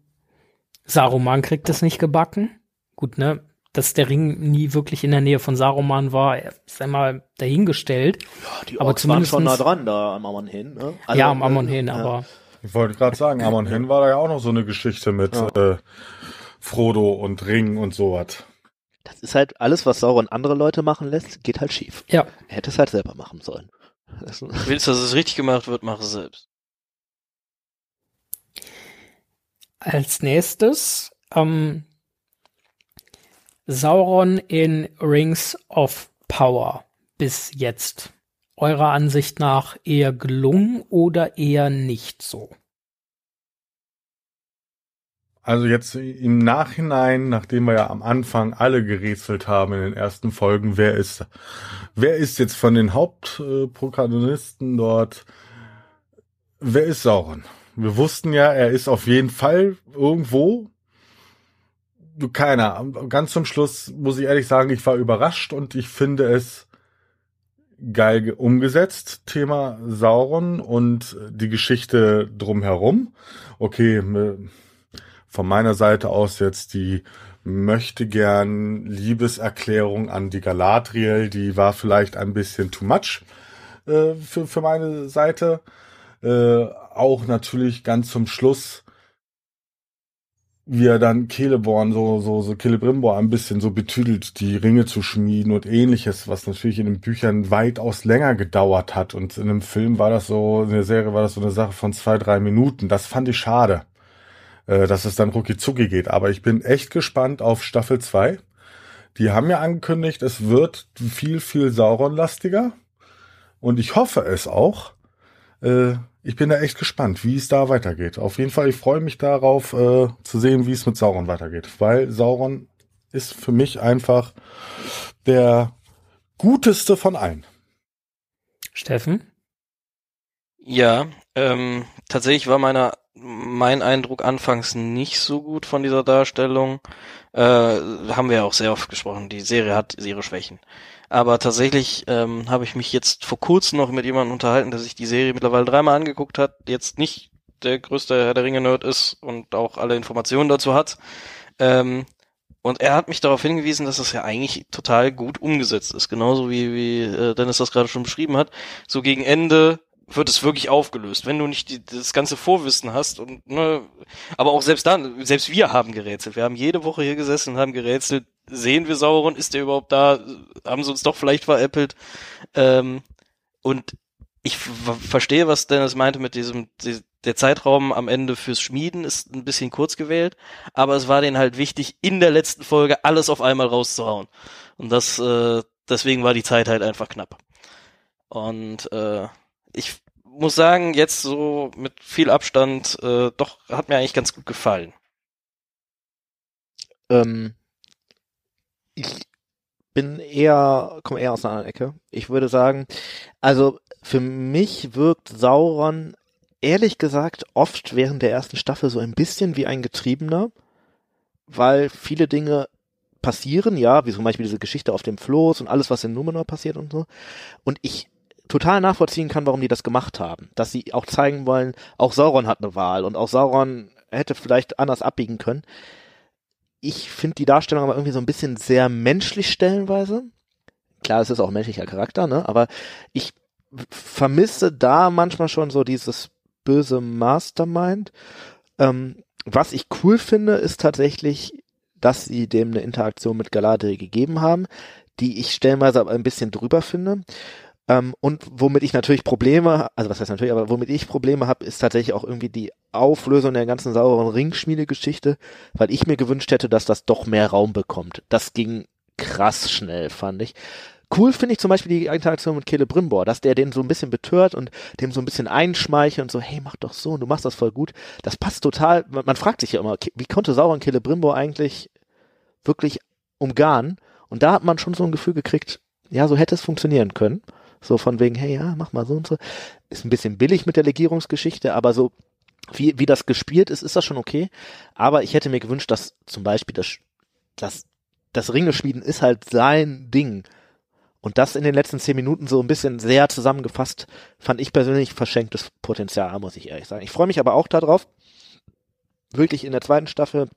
Saruman kriegt es nicht gebacken. Gut, ne? Dass der Ring nie wirklich in der Nähe von Saruman war, ist einmal dahingestellt. Ja, die Aber Orks waren schon nah dran da am Amon hin. Ne? Also, ja, am Amon äh, hin, ja. aber Ich wollte gerade sagen, Amon Hen war da ja auch noch so eine Geschichte mit äh, Frodo und Ring und sowas. Das ist halt alles, was Sauron andere Leute machen lässt, geht halt schief. ja. Er hätte es halt selber machen sollen. Das, Willst, dass es richtig gemacht wird, mach es selbst. Als nächstes ähm, Sauron in Rings of Power bis jetzt. Eurer Ansicht nach eher gelungen oder eher nicht so? Also jetzt im Nachhinein, nachdem wir ja am Anfang alle gerätselt haben in den ersten Folgen, wer ist, wer ist jetzt von den Hauptprotagonisten dort, wer ist Sauron? Wir wussten ja, er ist auf jeden Fall irgendwo. Keiner. Ganz zum Schluss muss ich ehrlich sagen, ich war überrascht und ich finde es geil ge- umgesetzt, Thema Sauron und die Geschichte drumherum. Okay, von meiner Seite aus jetzt die möchte gern Liebeserklärung an die Galadriel, die war vielleicht ein bisschen too much äh, für, für meine Seite. Äh, auch natürlich ganz zum Schluss, wie er dann Celeborn, so, so, so Celebrimbor ein bisschen so betüdelt, die Ringe zu schmieden und ähnliches, was natürlich in den Büchern weitaus länger gedauert hat. Und in einem Film war das so, in der Serie war das so eine Sache von zwei, drei Minuten. Das fand ich schade äh, dass es dann rucki zucki geht. Aber ich bin echt gespannt auf Staffel 2. Die haben ja angekündigt, es wird viel, viel Sauron-lastiger. Und ich hoffe es auch. Äh, ich bin da echt gespannt, wie es da weitergeht. Auf jeden Fall, ich freue mich darauf, äh, zu sehen, wie es mit Sauron weitergeht. Weil Sauron ist für mich einfach der guteste von allen. Steffen? Ja, ähm, tatsächlich war meiner, mein Eindruck anfangs nicht so gut von dieser Darstellung. Äh, haben wir ja auch sehr oft gesprochen. Die Serie hat ihre Schwächen. Aber tatsächlich ähm, habe ich mich jetzt vor kurzem noch mit jemandem unterhalten, der sich die Serie mittlerweile dreimal angeguckt hat, jetzt nicht der größte Herr der Ringe-Nerd ist und auch alle Informationen dazu hat. Ähm, und er hat mich darauf hingewiesen, dass das ja eigentlich total gut umgesetzt ist. Genauso wie, wie äh, Dennis das gerade schon beschrieben hat. So gegen Ende wird es wirklich aufgelöst. Wenn du nicht die, das ganze Vorwissen hast und ne, aber auch selbst dann, selbst wir haben gerätselt. Wir haben jede Woche hier gesessen und haben gerätselt. Sehen wir Sauron? Ist der überhaupt da? Haben sie uns doch vielleicht veräppelt? Ähm, und ich ver- verstehe, was Dennis meinte mit diesem, die, der Zeitraum am Ende fürs Schmieden ist ein bisschen kurz gewählt, aber es war denen halt wichtig, in der letzten Folge alles auf einmal rauszuhauen. Und das, äh, deswegen war die Zeit halt einfach knapp. Und äh, ich muss sagen, jetzt so mit viel Abstand, äh, doch hat mir eigentlich ganz gut gefallen. Ähm, ich bin eher, komme eher aus einer anderen Ecke. Ich würde sagen, also für mich wirkt Sauron ehrlich gesagt oft während der ersten Staffel so ein bisschen wie ein Getriebener, weil viele Dinge passieren, ja, wie zum Beispiel diese Geschichte auf dem Floß und alles, was in Numenor passiert und so. Und ich total nachvollziehen kann, warum die das gemacht haben. Dass sie auch zeigen wollen, auch Sauron hat eine Wahl und auch Sauron hätte vielleicht anders abbiegen können. Ich finde die Darstellung aber irgendwie so ein bisschen sehr menschlich stellenweise. Klar, es ist auch menschlicher Charakter, ne? Aber ich vermisse da manchmal schon so dieses böse Mastermind. Ähm, was ich cool finde, ist tatsächlich, dass sie dem eine Interaktion mit Galadriel gegeben haben, die ich stellenweise aber ein bisschen drüber finde. Ähm, und womit ich natürlich Probleme, also was heißt natürlich, aber womit ich Probleme habe, ist tatsächlich auch irgendwie die Auflösung der ganzen sauren Ringschmiede-Geschichte, weil ich mir gewünscht hätte, dass das doch mehr Raum bekommt. Das ging krass schnell, fand ich. Cool finde ich zum Beispiel die Interaktion mit Celebrimbor, dass der den so ein bisschen betört und dem so ein bisschen einschmeichelt und so, hey, mach doch so, und du machst das voll gut. Das passt total. Man, man fragt sich ja immer, wie konnte Sauron Celebrimbor eigentlich wirklich umgarnen? Und da hat man schon so ein Gefühl gekriegt, ja, so hätte es funktionieren können. So von wegen, hey, ja, mach mal so und so. Ist ein bisschen billig mit der Legierungsgeschichte, aber so wie, wie das gespielt ist, ist das schon okay. Aber ich hätte mir gewünscht, dass zum Beispiel das, das, das Ringeschmieden ist halt sein Ding. Und das in den letzten zehn Minuten so ein bisschen sehr zusammengefasst, fand ich persönlich verschenktes Potenzial, muss ich ehrlich sagen. Ich freue mich aber auch darauf, wirklich in der zweiten Staffel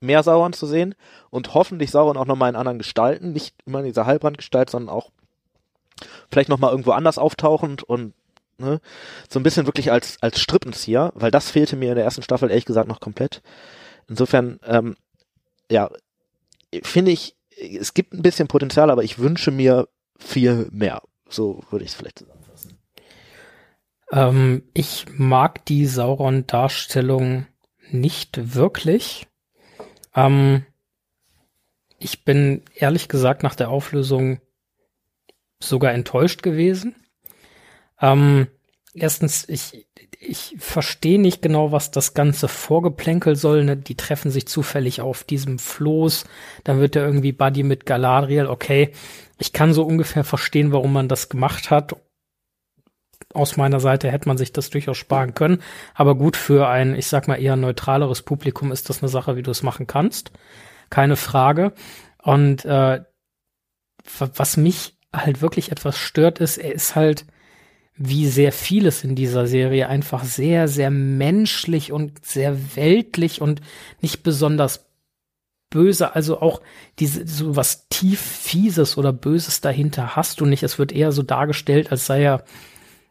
mehr Sauron zu sehen und hoffentlich Sauron auch nochmal in anderen Gestalten, nicht immer in dieser Halbrandgestalt, sondern auch vielleicht nochmal irgendwo anders auftauchend und ne, so ein bisschen wirklich als, als Strippenzieher, weil das fehlte mir in der ersten Staffel ehrlich gesagt noch komplett. Insofern, ähm, ja, finde ich, es gibt ein bisschen Potenzial, aber ich wünsche mir viel mehr. So würde ich es vielleicht zusammenfassen. Ähm, ich mag die Sauron-Darstellung nicht wirklich. Ähm, ich bin ehrlich gesagt nach der Auflösung sogar enttäuscht gewesen. Ähm, erstens, ich, ich verstehe nicht genau, was das ganze Vorgeplänkel soll. Ne? Die treffen sich zufällig auf diesem Floß. Dann wird er irgendwie Buddy mit Galadriel. Okay, ich kann so ungefähr verstehen, warum man das gemacht hat. Aus meiner Seite hätte man sich das durchaus sparen können. Aber gut, für ein, ich sag mal, eher neutraleres Publikum ist das eine Sache, wie du es machen kannst. Keine Frage. Und äh, was mich halt wirklich etwas stört, ist, er ist halt wie sehr vieles in dieser Serie einfach sehr, sehr menschlich und sehr weltlich und nicht besonders böse, also auch diese, so was tief fieses oder böses dahinter hast du nicht. Es wird eher so dargestellt, als sei er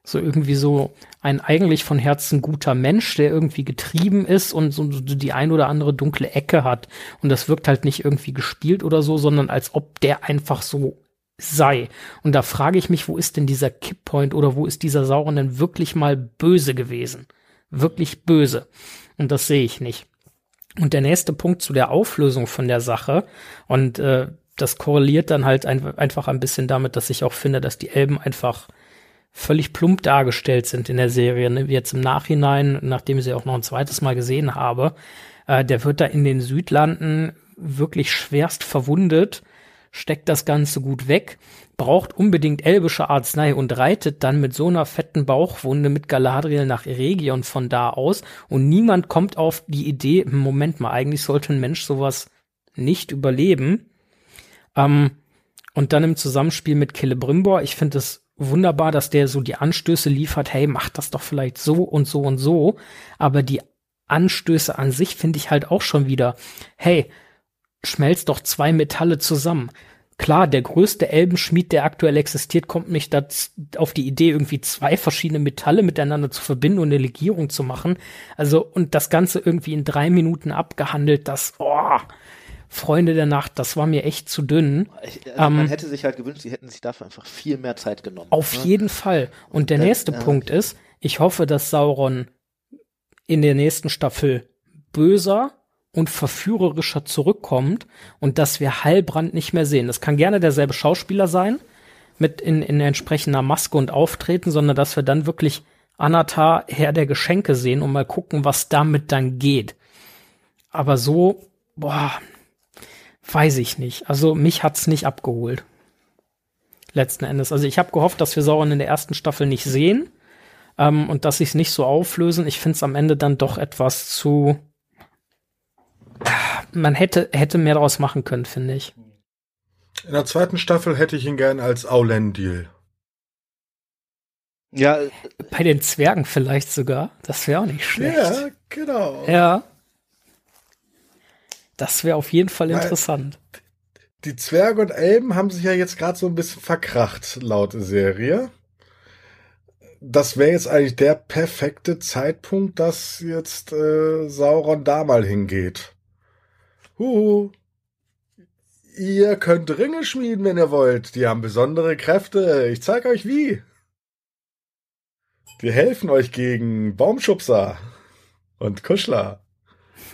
so irgendwie so ein eigentlich von Herzen guter Mensch, der irgendwie getrieben ist und so die ein oder andere dunkle Ecke hat. Und das wirkt halt nicht irgendwie gespielt oder so, sondern als ob der einfach so sei. Und da frage ich mich, wo ist denn dieser Kipppoint oder wo ist dieser Sauron denn wirklich mal böse gewesen? Wirklich böse. Und das sehe ich nicht. Und der nächste Punkt zu der Auflösung von der Sache und äh, das korreliert dann halt ein, einfach ein bisschen damit, dass ich auch finde, dass die Elben einfach völlig plump dargestellt sind in der Serie. Ne? Jetzt im Nachhinein, nachdem ich sie auch noch ein zweites Mal gesehen habe, äh, der wird da in den Südlanden wirklich schwerst verwundet steckt das Ganze gut weg, braucht unbedingt elbische Arznei und reitet dann mit so einer fetten Bauchwunde mit Galadriel nach Eregion von da aus und niemand kommt auf die Idee, Moment mal, eigentlich sollte ein Mensch sowas nicht überleben. Ähm, und dann im Zusammenspiel mit Celebrimbor, ich finde es wunderbar, dass der so die Anstöße liefert, hey, mach das doch vielleicht so und so und so, aber die Anstöße an sich finde ich halt auch schon wieder, hey, schmelzt doch zwei Metalle zusammen. Klar, der größte Elbenschmied, der aktuell existiert, kommt nicht auf die Idee, irgendwie zwei verschiedene Metalle miteinander zu verbinden und eine Legierung zu machen. Also, und das Ganze irgendwie in drei Minuten abgehandelt, das, oh, Freunde der Nacht, das war mir echt zu dünn. Also ähm, man hätte sich halt gewünscht, sie hätten sich dafür einfach viel mehr Zeit genommen. Auf ne? jeden Fall. Und, der dann, nächste ja. Punkt ist, ich hoffe, dass Sauron in der nächsten Staffel böser und verführerischer zurückkommt und dass wir Heilbrand nicht mehr sehen. Das kann gerne derselbe Schauspieler sein, mit in, in entsprechender Maske und Auftreten, sondern dass wir dann wirklich Anatar Herr der Geschenke sehen und mal gucken, was damit dann geht. Aber so, boah, weiß ich nicht. Also mich hat's nicht abgeholt. Letzten Endes. Also ich habe gehofft, dass wir Sauron in der ersten Staffel nicht sehen ähm, und dass sie es nicht so auflösen. Ich finde es am Ende dann doch etwas zu man hätte, hätte mehr daraus machen können, finde ich. In der zweiten Staffel hätte ich ihn gern als Aulen-Deal. Ja. Bei den Zwergen vielleicht sogar. Das wäre auch nicht schlecht. Ja, genau. Ja. Das wäre auf jeden Fall interessant. Die Zwerge und Elben haben sich ja jetzt gerade so ein bisschen verkracht, laut Serie. Das wäre jetzt eigentlich der perfekte Zeitpunkt, dass jetzt äh, Sauron da mal hingeht. Huhu. Ihr könnt Ringe schmieden, wenn ihr wollt. Die haben besondere Kräfte. Ich zeige euch wie. Wir helfen euch gegen Baumschubser und Kuschler.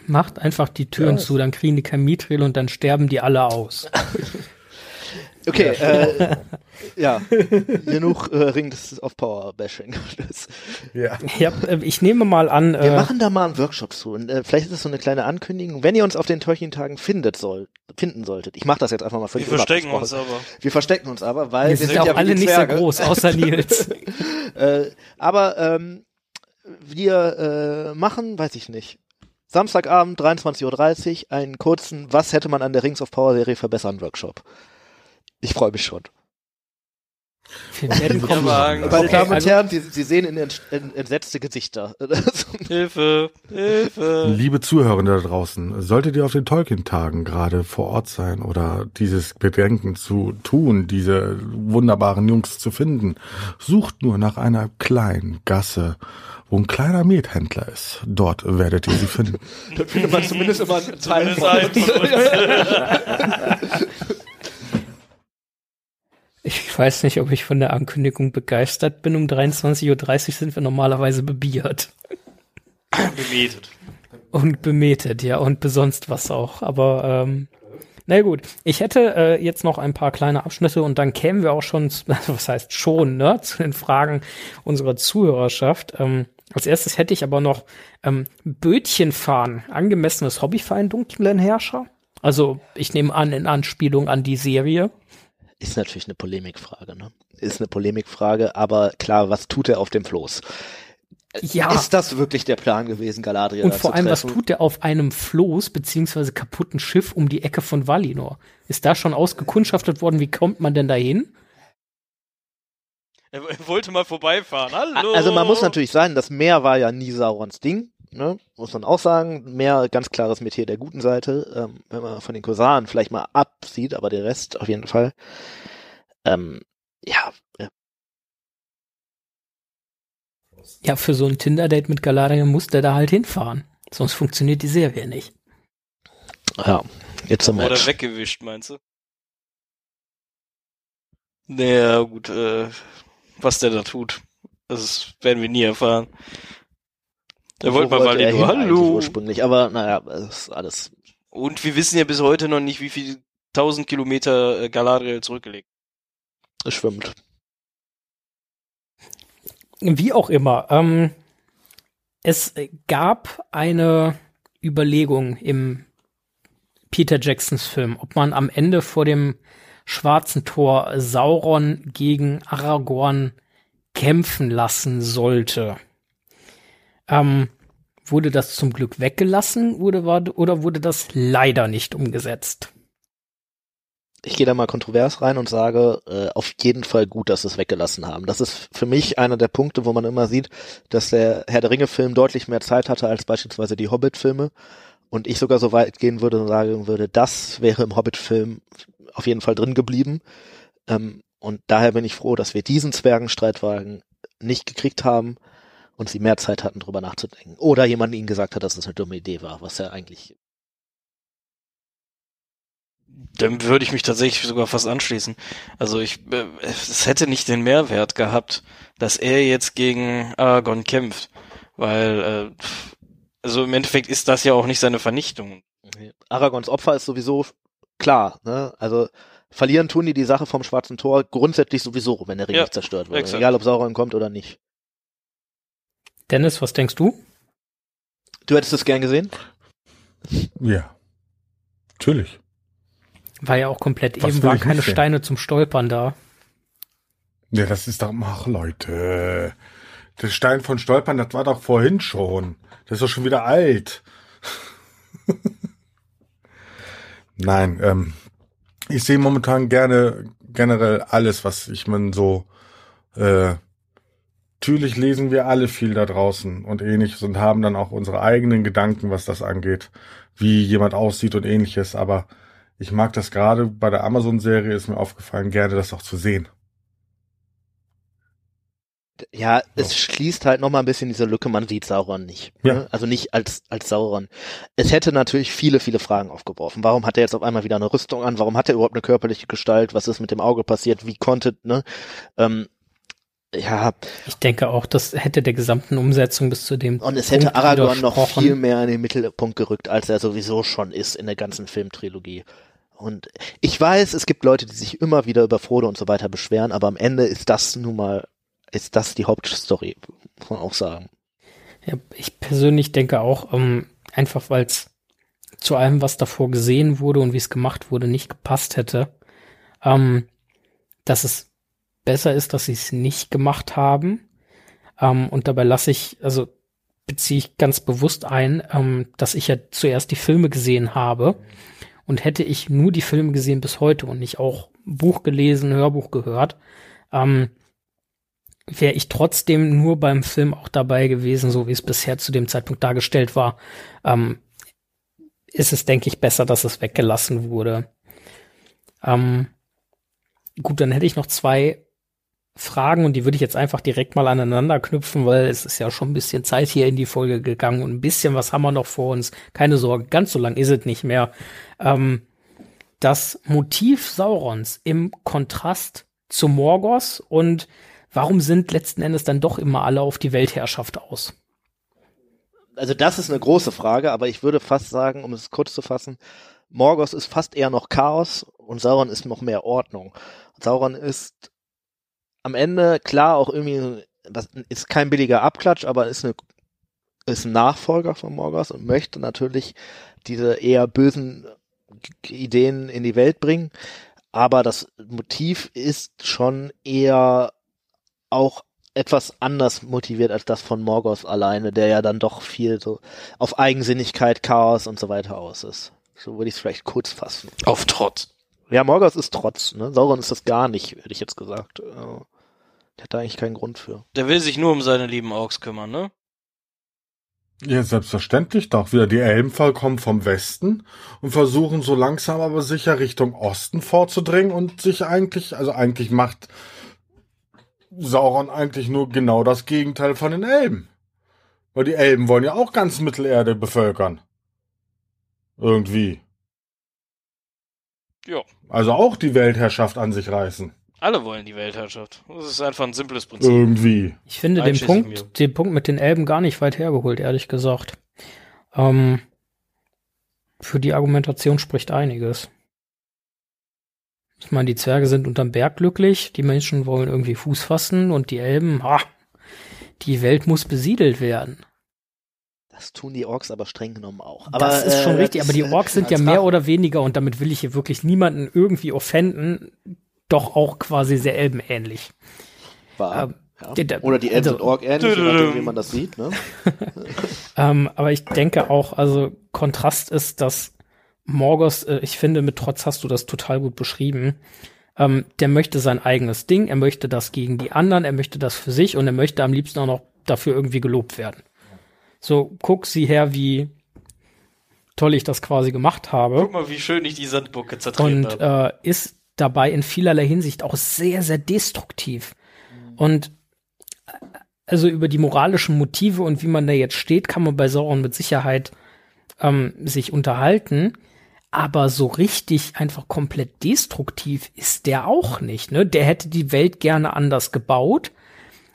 Macht einfach die Türen ja. zu, dann kriegen die kein Mithril und dann sterben die alle aus. Okay, ja. Äh, ja. genug äh, Ring des of Power Bashing. ja. ja. Äh, ich nehme mal an. Wir äh, machen da mal einen Workshop zu. Und, äh, vielleicht ist das so eine kleine Ankündigung. Wenn ihr uns auf den Tolkien-Tagen findet soll, finden solltet. Ich mache das jetzt einfach mal für Wir verstecken uns aber. Wir verstecken uns aber, weil wir, wir sind, ja alle nicht so groß, außer Nils. äh, aber ähm, wir äh, machen, weiß ich nicht. Samstagabend, 23.30 Uhr, einen kurzen Was hätte man an der Rings of Power Serie verbessern Workshop. Ich freue mich schon. Meine Damen und also- Herren, Sie, Sie sehen in, in, entsetzte Gesichter. Hilfe, Hilfe. Liebe Zuhörende da draußen, solltet ihr auf den Tolkien-Tagen gerade vor Ort sein oder dieses Bedenken zu tun, diese wunderbaren Jungs zu finden, sucht nur nach einer kleinen Gasse, wo ein kleiner Methändler ist. Dort werdet ihr sie finden. Dann findet man zumindest immer einen Teil Zumindest von uns. Ich weiß nicht, ob ich von der Ankündigung begeistert bin. Um 23.30 Uhr sind wir normalerweise bebiert. Bemietet. Und bemetet, ja, und besonst was auch. Aber ähm, na gut, ich hätte äh, jetzt noch ein paar kleine Abschnitte und dann kämen wir auch schon, zu, was heißt schon, ne, zu den Fragen unserer Zuhörerschaft. Ähm, als erstes hätte ich aber noch ähm, Bötchen fahren, angemessenes Hobby für einen dunklen Herrscher. Also ich nehme an, in Anspielung an die Serie. Ist natürlich eine Polemikfrage, ne? Ist eine Polemikfrage, aber klar, was tut er auf dem Floß? Ja. Ist das wirklich der Plan gewesen, Galadriel Und vor zu allem, was tut er auf einem Floß beziehungsweise kaputten Schiff um die Ecke von Valinor? Ist da schon ausgekundschaftet worden, wie kommt man denn dahin? Er er wollte mal vorbeifahren. Hallo. Also man muss natürlich sagen, das Meer war ja nie Saurons Ding, ne? muss man auch sagen. Meer, ganz klares Metier der guten Seite, ähm, wenn man von den Korsaren vielleicht mal absieht, aber der Rest auf jeden Fall. Ähm, ja, äh, Ja, für so ein Tinder-Date mit Galadriel muss der da halt hinfahren. Sonst funktioniert die Serie nicht. ja, jetzt zum Oder Match. weggewischt, meinst du? Naja, gut, äh, was der da tut, das werden wir nie erfahren. Der wollte mal wollte hin Hallo. ursprünglich, aber naja, das ist alles. Und wir wissen ja bis heute noch nicht, wie viel tausend Kilometer äh, Galadriel zurückgelegt. Es schwimmt. Wie auch immer. Ähm, es gab eine Überlegung im Peter Jacksons Film, ob man am Ende vor dem schwarzen Tor Sauron gegen Aragorn kämpfen lassen sollte. Ähm, wurde das zum Glück weggelassen oder, war, oder wurde das leider nicht umgesetzt? Ich gehe da mal kontrovers rein und sage, äh, auf jeden Fall gut, dass sie es weggelassen haben. Das ist für mich einer der Punkte, wo man immer sieht, dass der Herr der Ringe-Film deutlich mehr Zeit hatte als beispielsweise die Hobbit-Filme. Und ich sogar so weit gehen würde und sagen würde, das wäre im Hobbit-Film auf jeden Fall drin geblieben. Ähm, und daher bin ich froh, dass wir diesen Zwergenstreitwagen nicht gekriegt haben und sie mehr Zeit hatten, drüber nachzudenken. Oder jemand ihnen gesagt hat, dass es eine dumme Idee war, was ja eigentlich Dann würde ich mich tatsächlich sogar fast anschließen. Also ich, äh, es hätte nicht den Mehrwert gehabt, dass er jetzt gegen Aragorn kämpft, weil, äh, also im Endeffekt ist das ja auch nicht seine Vernichtung. Aragons Opfer ist sowieso klar, ne? Also verlieren tun die die Sache vom Schwarzen Tor grundsätzlich sowieso, wenn der Ring Ja, nicht zerstört wird. exakt. Egal, ob Sauron kommt oder nicht. Dennis, was denkst du? Du hättest es gern gesehen? Ja. Natürlich. War ja auch komplett Was eben, waren keine sehen? Steine zum Stolpern da. Ja, das ist doch, ach Leute, der Stein von Stolpern, das war doch vorhin schon. Das ist doch schon wieder alt. Nein, ähm, ich sehe momentan gerne generell alles, was ich man so, äh, natürlich lesen wir alle viel da draußen und ähnliches und haben dann auch unsere eigenen Gedanken, was das angeht, wie jemand aussieht und ähnliches, aber ich mag das gerade bei der Amazon-Serie, ist mir aufgefallen, gerne das auch zu sehen. Ja, es schließt halt nochmal ein bisschen diese Lücke, man sieht Sauron nicht. Ja. Ne? Also nicht als, als Sauron. Es hätte natürlich viele, viele Fragen aufgeworfen. Warum hat er jetzt auf einmal wieder eine Rüstung an? Warum hat er überhaupt eine körperliche Gestalt? Was ist mit dem Auge passiert? Wie konnte, ne? Ähm, ja, Ich denke auch, das hätte der gesamten Umsetzung bis zu dem und es hätte Punkt Aragorn noch viel mehr in den Mittelpunkt gerückt, als er sowieso schon ist in der ganzen Filmtrilogie. Und ich weiß, es gibt Leute, die sich immer wieder über Frodo und so weiter beschweren, aber am Ende ist das nun mal, ist das die Hauptstory, muss man auch sagen. Ja, ich persönlich denke auch, ähm, einfach weil es zu allem, was davor gesehen wurde und wie es gemacht wurde, nicht gepasst hätte, ähm, dass es besser ist, dass sie es nicht gemacht haben. Ähm, und dabei lasse ich, also beziehe ich ganz bewusst ein, ähm, dass ich ja zuerst die Filme gesehen habe. Und hätte ich nur die Filme gesehen bis heute und nicht auch Buch gelesen, Hörbuch gehört, ähm, wäre ich trotzdem nur beim Film auch dabei gewesen, so wie es bisher zu dem Zeitpunkt dargestellt war, ähm, ist es, denke ich, besser, dass es weggelassen wurde. Ähm, gut, dann hätte ich noch zwei Fragen und die würde ich jetzt einfach direkt mal aneinander knüpfen, weil es ist ja schon ein bisschen Zeit hier in die Folge gegangen und ein bisschen was haben wir noch vor uns. Keine Sorge, ganz so lang ist es nicht mehr. Ähm, das Motiv Saurons im Kontrast zu Morgos und warum sind letzten Endes dann doch immer alle auf die Weltherrschaft aus? Also das ist eine große Frage, aber ich würde fast sagen, um es kurz zu fassen, Morgos ist fast eher noch Chaos und Sauron ist noch mehr Ordnung. Sauron ist am Ende klar auch irgendwie, das ist kein billiger Abklatsch, aber ist eine ist ein Nachfolger von Morgoth und möchte natürlich diese eher bösen Ideen in die Welt bringen. Aber das Motiv ist schon eher auch etwas anders motiviert als das von Morgoth alleine, der ja dann doch viel so auf Eigensinnigkeit, Chaos und so weiter aus ist. So würde ich es vielleicht kurz fassen. Auf Trotz. Ja, Morgoth ist Trotz, ne? Sauron ist das gar nicht, hätte ich jetzt gesagt. Äh, Der hat da eigentlich keinen Grund für. Der will sich nur um seine lieben Orks kümmern, ne? Ja, selbstverständlich doch. Wieder die Elbenfall kommen vom Westen und versuchen so langsam aber sicher Richtung Osten vorzudringen und sich eigentlich, also eigentlich macht Sauron eigentlich nur genau das Gegenteil von den Elben. Weil die Elben wollen ja auch ganz Mittelerde bevölkern. Irgendwie. Ja. Also auch die Weltherrschaft an sich reißen. Alle wollen die Weltherrschaft. Das ist einfach ein simples Prinzip. Irgendwie. Ich finde den Punkt, mir. den Punkt mit den Elben gar nicht weit hergeholt, ehrlich gesagt. Ähm, für die Argumentation spricht einiges. Ich meine, die Zwerge sind unterm Berg glücklich, die Menschen wollen irgendwie Fuß fassen und die Elben, ha, die Welt muss besiedelt werden. Das tun die Orks aber streng genommen auch. Aber, das ist schon äh, richtig, aber die Orks äh, sind ja mehr oder weniger, und damit will ich hier wirklich niemanden irgendwie offenden, doch auch quasi sehr elbenähnlich. War, ähm, ja. der- der- Oder die Elben also- sind Ork ähnlich, je nachdem, wie man das sieht. Ne? Ähm, aber ich denke auch, also Kontrast ist, dass Morgos, äh, ich finde, mit Trotz hast du das total gut beschrieben. Ähm, der möchte sein eigenes Ding, er möchte das gegen die anderen, er möchte das für sich und er möchte am liebsten auch noch dafür irgendwie gelobt werden. So, guck sie her, wie toll ich das quasi gemacht habe. Guck mal, wie schön ich die Sandburg zertreten und äh, ist dabei in vielerlei Hinsicht auch sehr, sehr destruktiv. Und äh, also über die moralischen Motive und wie man da jetzt steht, kann man bei Sauron mit Sicherheit ähm, sich unterhalten. Aber so richtig einfach komplett destruktiv ist der auch nicht. Ne? Der hätte die Welt gerne anders gebaut,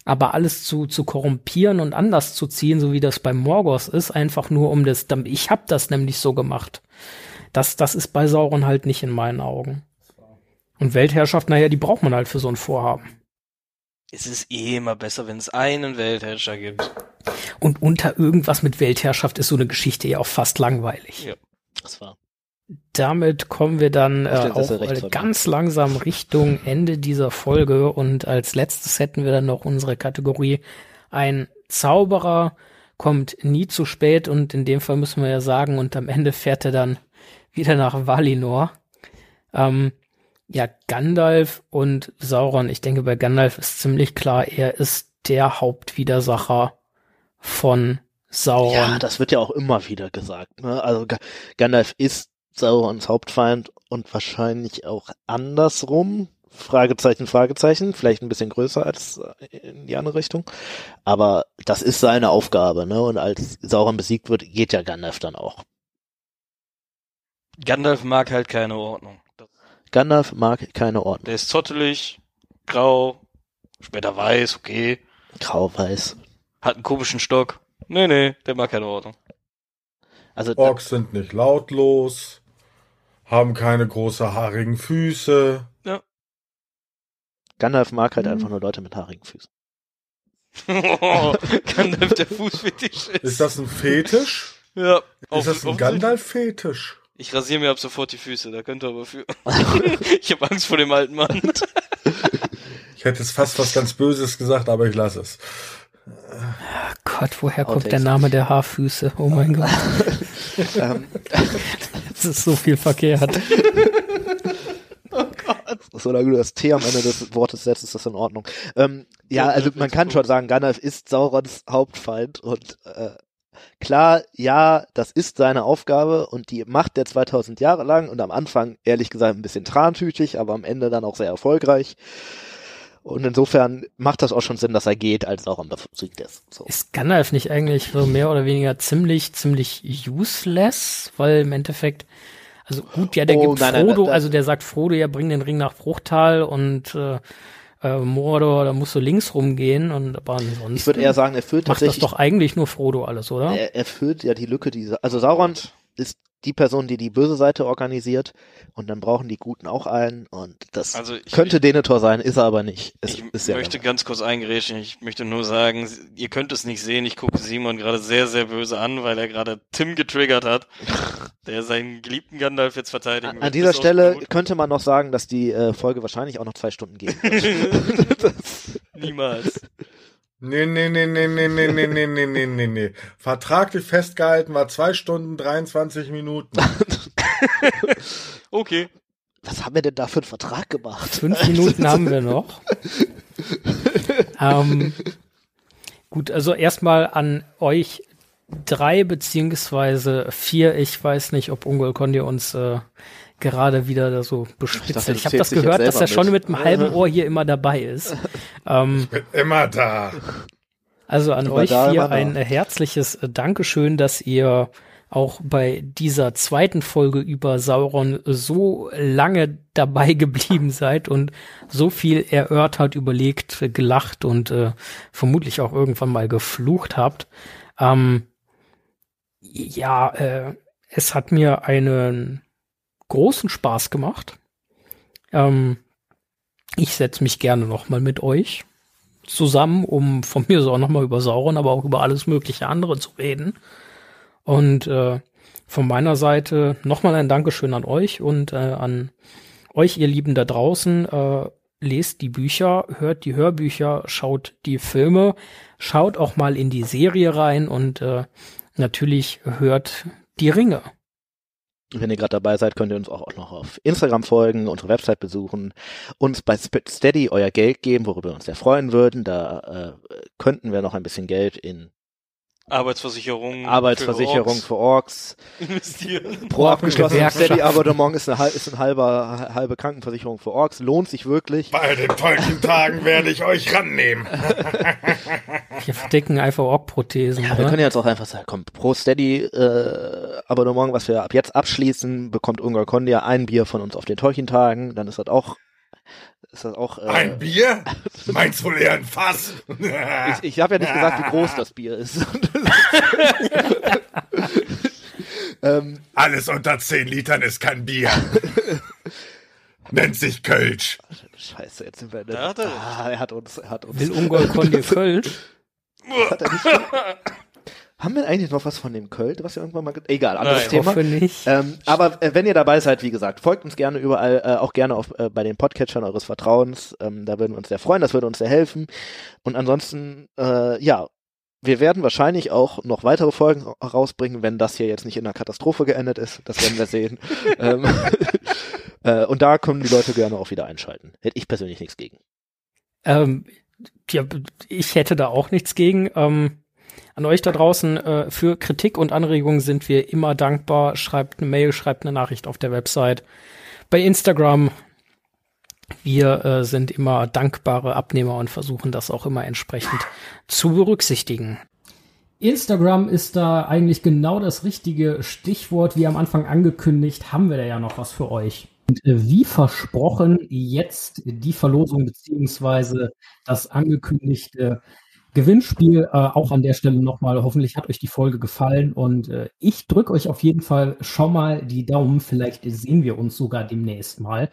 aber alles zu, zu korrumpieren und anders zu ziehen, so wie das bei Morgos ist, einfach nur um das, ich hab das nämlich so gemacht. Das, das ist bei Sauron halt nicht in meinen Augen. Und Weltherrschaft, naja, die braucht man halt für so ein Vorhaben. Es ist eh immer besser, wenn es einen Weltherrscher gibt. Und unter irgendwas mit Weltherrschaft ist so eine Geschichte ja auch fast langweilig. Ja. Das war. Damit kommen wir dann äh, auch äh, mir. ganz langsam Richtung Ende dieser Folge und als letztes hätten wir dann noch unsere Kategorie ein Zauberer kommt nie zu spät und in dem Fall müssen wir ja sagen und am Ende fährt er dann wieder nach Valinor. Ähm, ja, Gandalf und Sauron. Ich denke, bei Gandalf ist ziemlich klar, er ist der Hauptwidersacher von Sauron. Ja, das wird ja auch immer wieder gesagt. Ne? Also Ga- Gandalf ist Saurons Hauptfeind und wahrscheinlich auch andersrum. Fragezeichen, Fragezeichen, vielleicht ein bisschen größer als äh, in die andere Richtung. Aber das ist seine Aufgabe, ne? Und als Sauron besiegt wird, geht ja Gandalf dann auch. Gandalf mag halt keine Ordnung. Gandalf mag keine Ordnung. Der ist zottelig, grau, später weiß, okay. Grau-Weiß. Hat einen komischen Stock. Nee, nee, der mag keine Ordnung. Also Orks sind nicht lautlos, haben keine große haarigen Füße. Gandalf mag halt Mhm. einfach nur Leute mit haarigen Füßen. Gandalf der Fußfetisch ist. Ist das ein Fetisch? Ja. Ist das ein. Gandalf-Fetisch? Ich rasiere mir ab sofort die Füße, da könnt ihr aber für. ich habe Angst vor dem alten Mann. Ich hätte jetzt fast was ganz Böses gesagt, aber ich lasse es. Gott, woher kommt Outtakes. der Name der Haarfüße? Oh mein Gott, ähm, das ist so viel verkehrt. das solange du das T am Ende des Wortes setzt, ist das in Ordnung. Ähm, ja, also man kann schon sagen, Gandalf ist Saurons Hauptfeind und äh, klar, ja, das ist seine Aufgabe und die macht der 2000 Jahre lang und am Anfang ehrlich gesagt ein bisschen trantütig, aber am Ende dann auch sehr erfolgreich. Und insofern macht das auch schon Sinn, dass er geht, als Sauron besiegt ist. So. Ist Gandalf nicht eigentlich so mehr oder weniger ziemlich, ziemlich useless? Weil im Endeffekt, also gut, ja, der Oh, gibt nein, nein, Frodo, da- also der sagt Frodo, ja, bring den Ring nach Bruchtal und äh, äh, Mordor, da musst du links rumgehen und aber ansonsten Ich würde eher sagen, er füllt macht das doch eigentlich nur Frodo alles, oder? er erfüllt ja die Lücke dieser. Also Sauron ist die Person, die die böse Seite organisiert und dann brauchen die Guten auch einen und das Also ich, könnte Denethor sein, ist er aber nicht. Es ich ja möchte ganz kurz eingrätschen. Ich möchte nur sagen, ihr könnt es nicht sehen. Ich gucke Simon gerade sehr, sehr böse an, weil er gerade Tim getriggert hat, der seinen geliebten Gandalf jetzt verteidigen an, an dieser Stelle könnte man noch sagen, dass die äh, Folge wahrscheinlich auch noch zwei Stunden gehen wird. Niemals. Nee, nee, nee, nee, nee, nee, nee, nee, nee, nee, nee, nee. Vertraglich festgehalten war zwei Stunden 23 Minuten. Okay. was haben wir denn da für einen Vertrag gemacht? Fünf Minuten haben wir noch. ähm, gut, also erstmal an euch drei beziehungsweise vier. Ich weiß nicht, ob Ungol Kondi uns äh, gerade wieder da so bespitzt. dachte, Ich, du habe das gehört, dass er selber schon mit. mit einem halben Ohr hier immer dabei ist. ähm, Immer da. also an Immer euch da, da. ein herzliches Dankeschön, dass ihr auch bei dieser zweiten Folge über Sauron so lange dabei geblieben seid und so viel erörtert, überlegt, gelacht und äh, vermutlich auch irgendwann mal geflucht habt. Ähm, ja, äh, es hat mir einen großen Spaß gemacht. Ähm, ich setze mich gerne noch mal mit euch zusammen, um von mir so auch noch mal über Sauron, aber auch über alles mögliche andere zu reden. Und äh, von meiner Seite nochmal ein Dankeschön an euch und äh, an euch, ihr Lieben da draußen. Äh, lest die Bücher, hört die Hörbücher, schaut die Filme, schaut auch mal in die Serie rein und äh, natürlich hört die Ringe. Wenn ihr gerade dabei seid, könnt ihr uns auch noch auf Instagram folgen, unsere Website besuchen, uns bei Steady euer Geld geben, worüber wir uns sehr freuen würden. Da äh, könnten wir noch ein bisschen Geld in Arbeitsversicherung. Arbeitsversicherung für für Orks. Orks investieren. Pro abgeschlossenes. Steady-Abonnement ist eine, ist eine halbe, halbe Krankenversicherung für Orks. Lohnt sich wirklich. Bei den Tolkien-Tagen werde ich euch rannehmen. Wir verdecken einfach Ork-Prothesen. Ja, wir können jetzt auch einfach sagen, komm, pro Steady-Abonnement, was wir ab jetzt abschließen, bekommt Ungar Kondia ein Bier von uns auf den Tolkien-Tagen. Dann ist das auch, ist das auch, äh, Ein Bier? Meinst wohl eher ein Fass? Ich, ich habe ja nicht gesagt, wie groß das Bier ist. ähm, Alles unter 10 Litern ist kein Bier. Nennt sich Kölsch. scheiße, jetzt sind wir. Da hat er ah, er hat uns, er hat uns. Will Ungol Kondir Kölsch? Hat er nicht, haben wir eigentlich noch was von dem Köln, was wir irgendwann mal. Egal, anderes Nein. Thema. Hoffe nicht. Ähm, aber äh, wenn ihr dabei seid, wie gesagt, folgt uns gerne überall, äh, auch gerne auf, äh, bei den Podcatchern eures Vertrauens. Ähm, da würden wir uns sehr freuen, das würde uns sehr helfen. Und ansonsten, äh, ja, wir werden wahrscheinlich auch noch weitere Folgen ra- rausbringen, wenn das hier jetzt nicht in einer Katastrophe geendet ist. Das werden wir sehen. ähm, äh, und da können die Leute gerne auch wieder einschalten. Hätte ich persönlich nichts gegen. Ähm, ja, ich hätte da auch nichts gegen. Ähm, an euch da draußen äh, für Kritik und Anregungen sind wir immer dankbar. Schreibt eine Mail, schreibt eine Nachricht auf der Website, bei Instagram. Wir äh, sind immer dankbare Abnehmer und versuchen das auch immer entsprechend zu berücksichtigen. Instagram ist da eigentlich genau das richtige Stichwort. Wie am Anfang angekündigt, haben wir da ja noch was für euch. Und äh, wie versprochen, jetzt die Verlosung beziehungsweise das angekündigte Gewinnspiel. Äh, auch an der Stelle nochmal, hoffentlich hat euch die Folge gefallen und äh, ich drücke euch auf jeden Fall schon mal die Daumen. Vielleicht sehen wir uns sogar demnächst mal.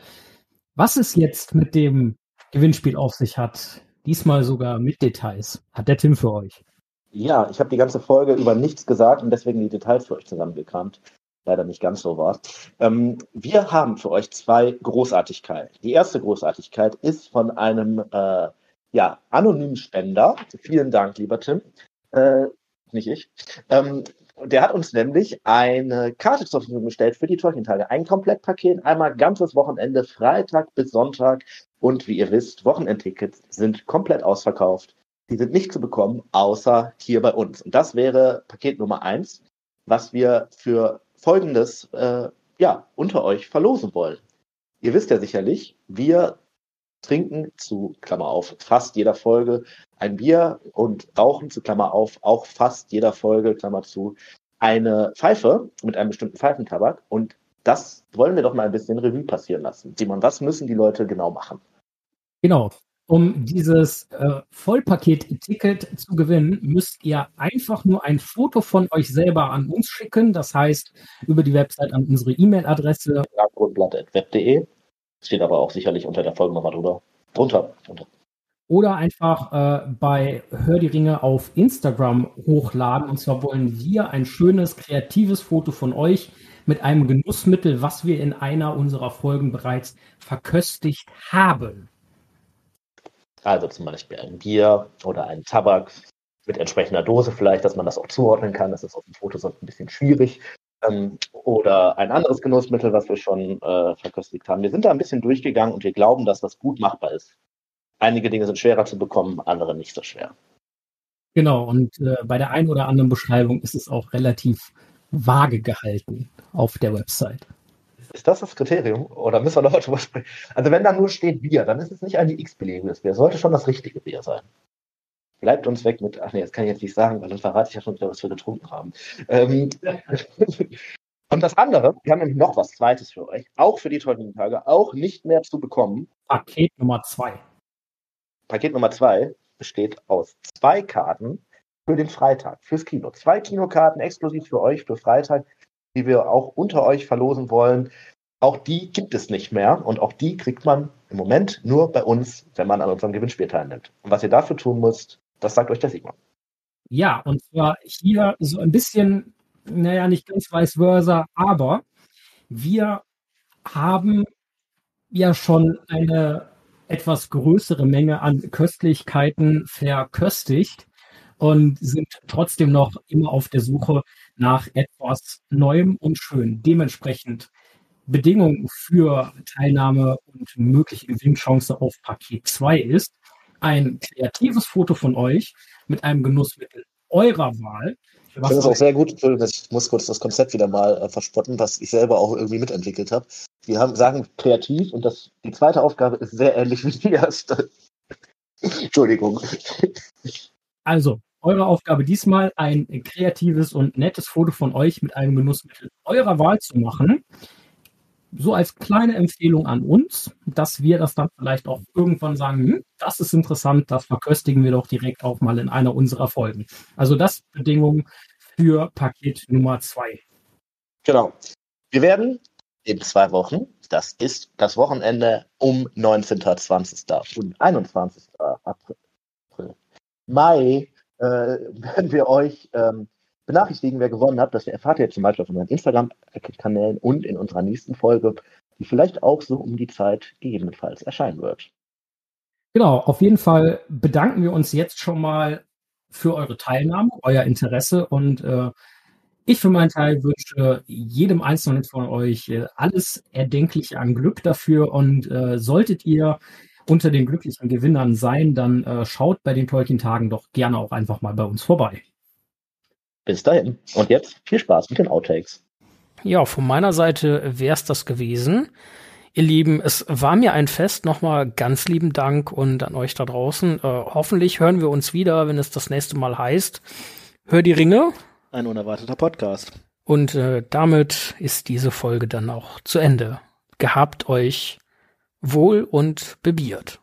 Was es jetzt mit dem Gewinnspiel auf sich hat, diesmal sogar mit Details, hat der Tim für euch. Ja, ich habe die ganze Folge über nichts gesagt und deswegen die Details für euch zusammengekramt. Leider nicht ganz so war. Ähm, wir haben für euch zwei Großartigkeiten. Die erste Großartigkeit ist von einem äh, ja, anonymen Spender. Vielen Dank, lieber Tim. Äh, nicht ich. Ähm, Der hat uns nämlich eine Karte zur Verfügung gestellt für die Tolkien-Tage. Ein Komplettpaket, einmal ganzes Wochenende, Freitag bis Sonntag. Und wie ihr wisst, Wochenendtickets sind komplett ausverkauft. Die sind nicht zu bekommen, außer hier bei uns. Und das wäre Paket Nummer eins, was wir für folgendes äh, ja, unter euch verlosen wollen. Ihr wisst ja sicherlich, wir trinken zu, Klammer auf, fast jeder Folge ein Bier und rauchen zu, Klammer auf, auch fast jeder Folge, Klammer zu, eine Pfeife mit einem bestimmten Pfeifentabak. Und das wollen wir doch mal ein bisschen Revue passieren lassen. Simon, was müssen die Leute genau machen? Genau. Um dieses äh, Vollpaket-Ticket zu gewinnen, müsst ihr einfach nur ein Foto von euch selber an uns schicken. Das heißt, über die Website an unsere E-Mail-Adresse. Web.de. Steht aber auch sicherlich unter der Folge nochmal drüber. Drunter. drunter. Oder einfach äh, bei Hör die Ringe auf Instagram hochladen. Und zwar wollen wir ein schönes, kreatives Foto von euch mit einem Genussmittel, was wir in einer unserer Folgen bereits verköstigt haben. Also zum Beispiel ein Bier oder ein Tabak mit entsprechender Dose vielleicht, dass man das auch zuordnen kann. Das ist auf dem Foto sonst ein bisschen schwierig. Ähm, oder ein anderes Genussmittel, was wir schon äh, verköstigt haben. Wir sind da ein bisschen durchgegangen und wir glauben, dass das gut machbar ist. Einige Dinge sind schwerer zu bekommen, andere nicht so schwer. Genau, und äh, bei der einen oder anderen Beschreibung ist es auch relativ vage gehalten auf der Website. Ist das das Kriterium? Oder müssen wir noch drüber sprechen? Also wenn da nur steht Bier, dann ist es nicht ein x-beliebiges Bier. Es sollte schon das richtige Bier sein. Bleibt uns weg mit, ach nee, das kann ich jetzt nicht sagen, weil dann verrate ich ja schon wieder, was wir getrunken haben. Ähm, und das andere, wir haben nämlich noch was Zweites für euch, auch für die tollen Tage, auch nicht mehr zu bekommen. Paket Nummer zwei. Paket Nummer zwei besteht aus zwei Karten für den Freitag, fürs Kino. Zwei Kinokarten exklusiv für euch für Freitag, die wir auch unter euch verlosen wollen. Auch die gibt es nicht mehr und auch die kriegt man im Moment nur bei uns, wenn man an unserem Gewinnspiel teilnimmt. Und was ihr dafür tun müsst, das sagt euch der Sigmar. Ja, und zwar hier so ein bisschen, naja, nicht ganz vice versa, aber wir haben ja schon eine etwas größere Menge an Köstlichkeiten verköstigt und sind trotzdem noch immer auf der Suche nach etwas Neuem und Schön. Dementsprechend Bedingungen für Teilnahme und mögliche Gewinnchance auf Paket 2 ist ein kreatives Foto von euch mit einem Genussmittel eurer Wahl. Ich finde es auch sehr gut, ich muss kurz das Konzept wieder mal äh, verspotten, was ich selber auch irgendwie mitentwickelt habe. Wir haben, sagen kreativ und das, die zweite Aufgabe ist sehr ähnlich wie die erste. Entschuldigung. Also, eure Aufgabe diesmal, ein kreatives und nettes Foto von euch mit einem Genussmittel eurer Wahl zu machen. So als kleine Empfehlung an uns, dass wir das dann vielleicht auch irgendwann sagen, hm, das ist interessant, das verköstigen wir doch direkt auch mal in einer unserer Folgen. Also das Bedingung für Paket Nummer zwei. Genau. Wir werden in zwei Wochen, das ist das Wochenende um 19., 20. und 21. April, Mai, äh, werden wir euch ähm, benachrichtigen, wer gewonnen hat. Das erfahrt ihr zum Beispiel auf unseren Instagram-Kanälen und in unserer nächsten Folge, die vielleicht auch so um die Zeit gegebenenfalls erscheinen wird. Genau, auf jeden Fall bedanken wir uns jetzt schon mal für eure Teilnahme, euer Interesse und äh, ich für meinen Teil wünsche jedem Einzelnen von euch äh, alles Erdenkliche an Glück dafür und äh, solltet ihr unter den glücklichen Gewinnern sein, dann äh, schaut bei den Tolkien-Tagen doch gerne auch einfach mal bei uns vorbei. Bis dahin. Und jetzt viel Spaß mit den Outtakes. Ja, von meiner Seite wäre es das gewesen. Ihr Lieben, es war mir ein Fest. Nochmal ganz lieben Dank und an euch da draußen. Äh, hoffentlich hören wir uns wieder, wenn es das nächste Mal heißt. Hör die Ringe. Ein unerwarteter Podcast. Und äh, damit ist diese Folge dann auch zu Ende. Gehabt euch wohl und bebiert.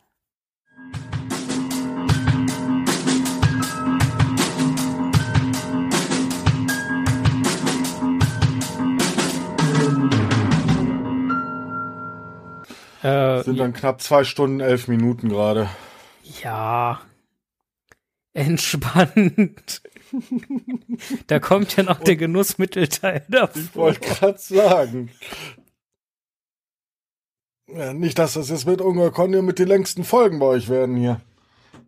Äh, sind dann knapp zwei Stunden, elf Minuten gerade. Ja. Entspannt. da kommt ja noch der Genussmittelteil davor. Ich wollte gerade sagen. Ja, nicht, dass das jetzt mit Ungar Conny mit den längsten Folgen bei euch werden hier.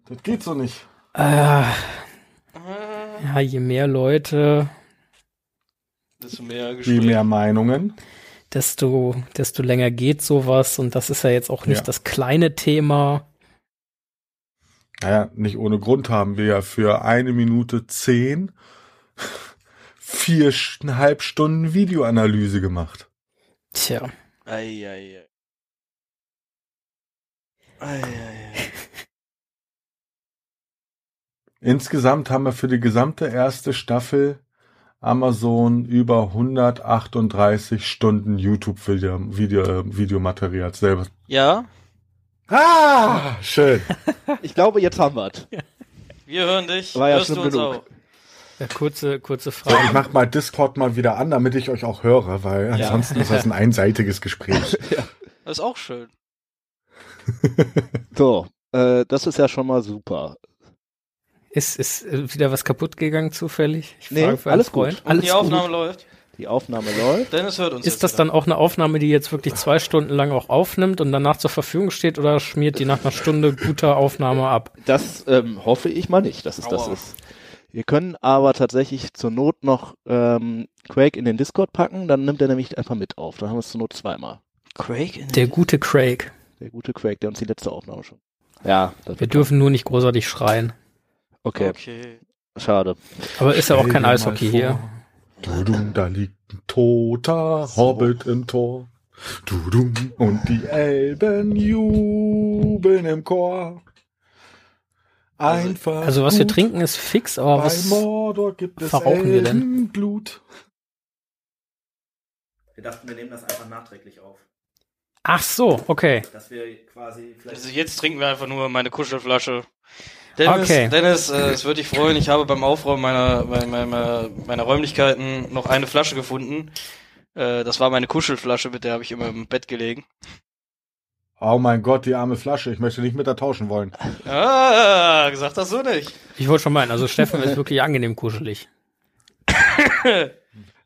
Das geht so nicht. Äh, ja, je mehr Leute, Desto mehr Je Gespräch. mehr Meinungen. Desto, desto länger geht sowas und das ist ja jetzt auch nicht Ja. das kleine Thema. Naja, nicht ohne Grund haben wir ja für eine Minute zehn viereinhalb Stunden Videoanalyse gemacht. Tja, Ei, ei, ei. Ei, ei, ei. Insgesamt haben wir für die gesamte erste Staffel Amazon über 138 Stunden YouTube-Video, Video, äh, Videomaterial selber. Ja, Ah, schön. Ich glaube, jetzt haben wir es. wir hören dich. War ja Hörst du schlimm uns genug. auch? ja, kurze, kurze So, ich Frage. mach mal Discord mal wieder an, damit ich euch auch höre, weil ansonsten ist das ein einseitiges Gespräch. Das ist auch schön. So, äh, das ist ja schon mal super. Ist, ist äh, wieder was kaputt gegangen zufällig? Ich Nee, frage für einen alles Freund. gut. Alles Die Aufnahme gut. läuft. Die Aufnahme läuft. Dennis hört uns Ist das wieder. dann auch eine Aufnahme, die jetzt wirklich zwei Stunden lang auch aufnimmt und danach zur Verfügung steht oder schmiert die nach einer Stunde guter Aufnahme ab? Das ähm, hoffe ich mal nicht, dass es das Aua. ist. Wir können aber tatsächlich zur Not noch ähm, Quake in den Discord packen, dann nimmt er nämlich einfach mit auf. Dann haben wir es zur Not zweimal. Craig in Der gute Craig. Der gute Quake, der uns die letzte Aufnahme schon. Ja, das Wir dürfen nur nicht großartig schreien. Okay. Okay. Schade. Aber ist ja auch kein Eishockey hier. Dudum, da liegt ein toter Hobbit im Tor. Dudum, und die Elben jubeln im Chor. Einfach. Also was wir trinken ist fix, aber Bei was... Mordor gibt es verrauchen wir denn? Elbenblut. Wir dachten, wir nehmen das einfach nachträglich auf. Ach so, okay. Dass wir quasi Also jetzt trinken wir einfach nur meine Kuschelflasche. Dennis, Okay. Dennis äh, es würde dich freuen, ich habe beim Aufräumen meiner, meiner, meiner, meiner Räumlichkeiten noch eine Flasche gefunden. Äh, das war meine Kuschelflasche, mit der habe ich immer im Bett gelegen. Oh mein Gott, die arme Flasche. Ich möchte nicht mit der tauschen wollen. Ah, gesagt hast du nicht. Ich wollte schon meinen, also Steffen ist wirklich angenehm kuschelig.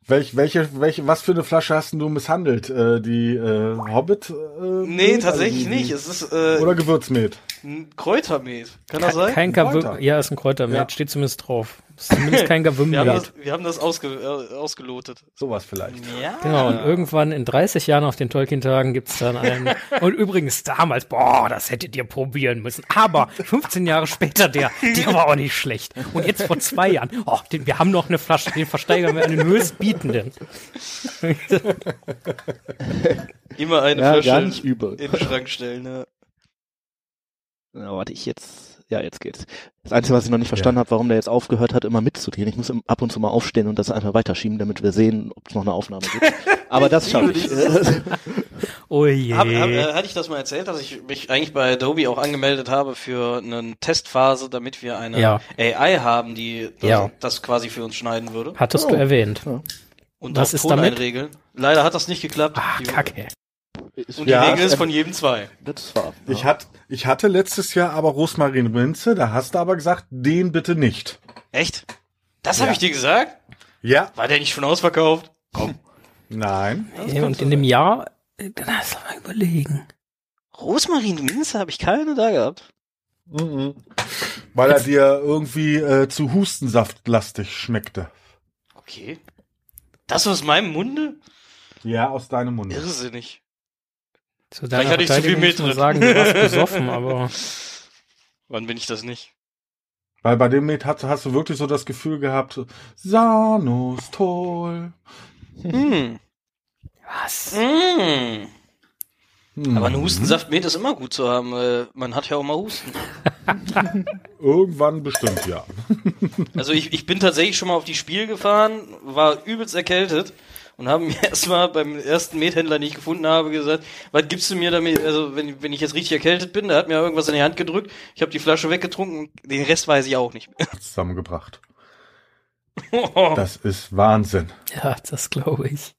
Welch, welche, welche, was für eine Flasche hast denn du misshandelt? Äh, die äh, Hobbit? Äh, Nee, Met? tatsächlich Also die- nicht. Es ist äh, Oder Gewürzmet. ein Kräutermet. Kann das sein? Kein Kräuter. Ja, ist ein Kräutermet, Ja. steht zumindest drauf. Ist zumindest kein Gavüm wir, haben das, wir haben das ausge, äh, ausgelotet. Sowas vielleicht. Ja. Genau, und irgendwann in 30 Jahren auf den Tolkien-Tagen gibt's dann einen. und übrigens damals, boah, das hättet ihr probieren müssen. Aber 15 Jahre später, der, der war auch nicht schlecht. Und jetzt vor zwei Jahren, oh, den, wir haben noch eine Flasche, den versteigern wir an den Höchstbietenden. Immer eine Ja, Flasche gar nicht übel. in den Schrank stellen. Ne? Na, warte, ich jetzt. Ja, jetzt geht's. Das Einzige, was ich noch nicht verstanden habe, warum der jetzt aufgehört hat, immer mitzudrehen. Ich muss im- ab und zu mal aufstehen und das einfach weiterschieben, damit wir sehen, ob es noch eine Aufnahme gibt. Aber das schaffe ich. Oh je. Hab, hab, äh, hatte ich das mal erzählt, dass ich mich eigentlich bei Adobe auch angemeldet habe für eine Testphase, damit wir eine Ja. AI haben, die das, Ja. das quasi für uns schneiden würde Hattest Oh. du erwähnt. und Was auch ist Ton damit? einregeln. Leider hat das nicht geklappt. Ah, Die- kacke. Und die Ja, Regel ist von jedem zwei. Das war. Ich, hat, ich hatte letztes Jahr aber Rosmarin Minze, da hast du aber gesagt, den bitte nicht. Echt? Das Ja. habe ich dir gesagt? Ja, War der nicht schon ausverkauft? nein. Ja, und in dem Jahr, äh, dann hast du mal überlegen. Rosmarin Minze habe ich keine da gehabt. Mhm. Weil er dir irgendwie äh, zu Hustensaftlastig schmeckte. Okay. Das aus meinem Munde? Ja, aus deinem Munde. Irrsinnig. Zu Vielleicht hatte ich zu viel man Met sagen, drin. du warst besoffen, aber Wann bin ich das nicht? Weil bei dem Met hast, hast du wirklich so das Gefühl gehabt, Sanus toll. Hm. was? Hm. Hm. Aber ein Hustensaftmet ist immer gut zu haben. Man hat ja auch mal Husten. Irgendwann bestimmt, ja. Also ich, ich bin tatsächlich schon mal auf die Spiel gefahren, war übelst erkältet und habe mir erstmal beim ersten Methändler, den ich gefunden habe, gesagt, was gibst du mir damit, also wenn, wenn ich jetzt richtig erkältet bin, der hat mir irgendwas in die Hand gedrückt, ich habe die Flasche weggetrunken, den Rest weiß ich auch nicht mehr. Zusammengebracht. Das ist Wahnsinn. Ja, das glaube ich.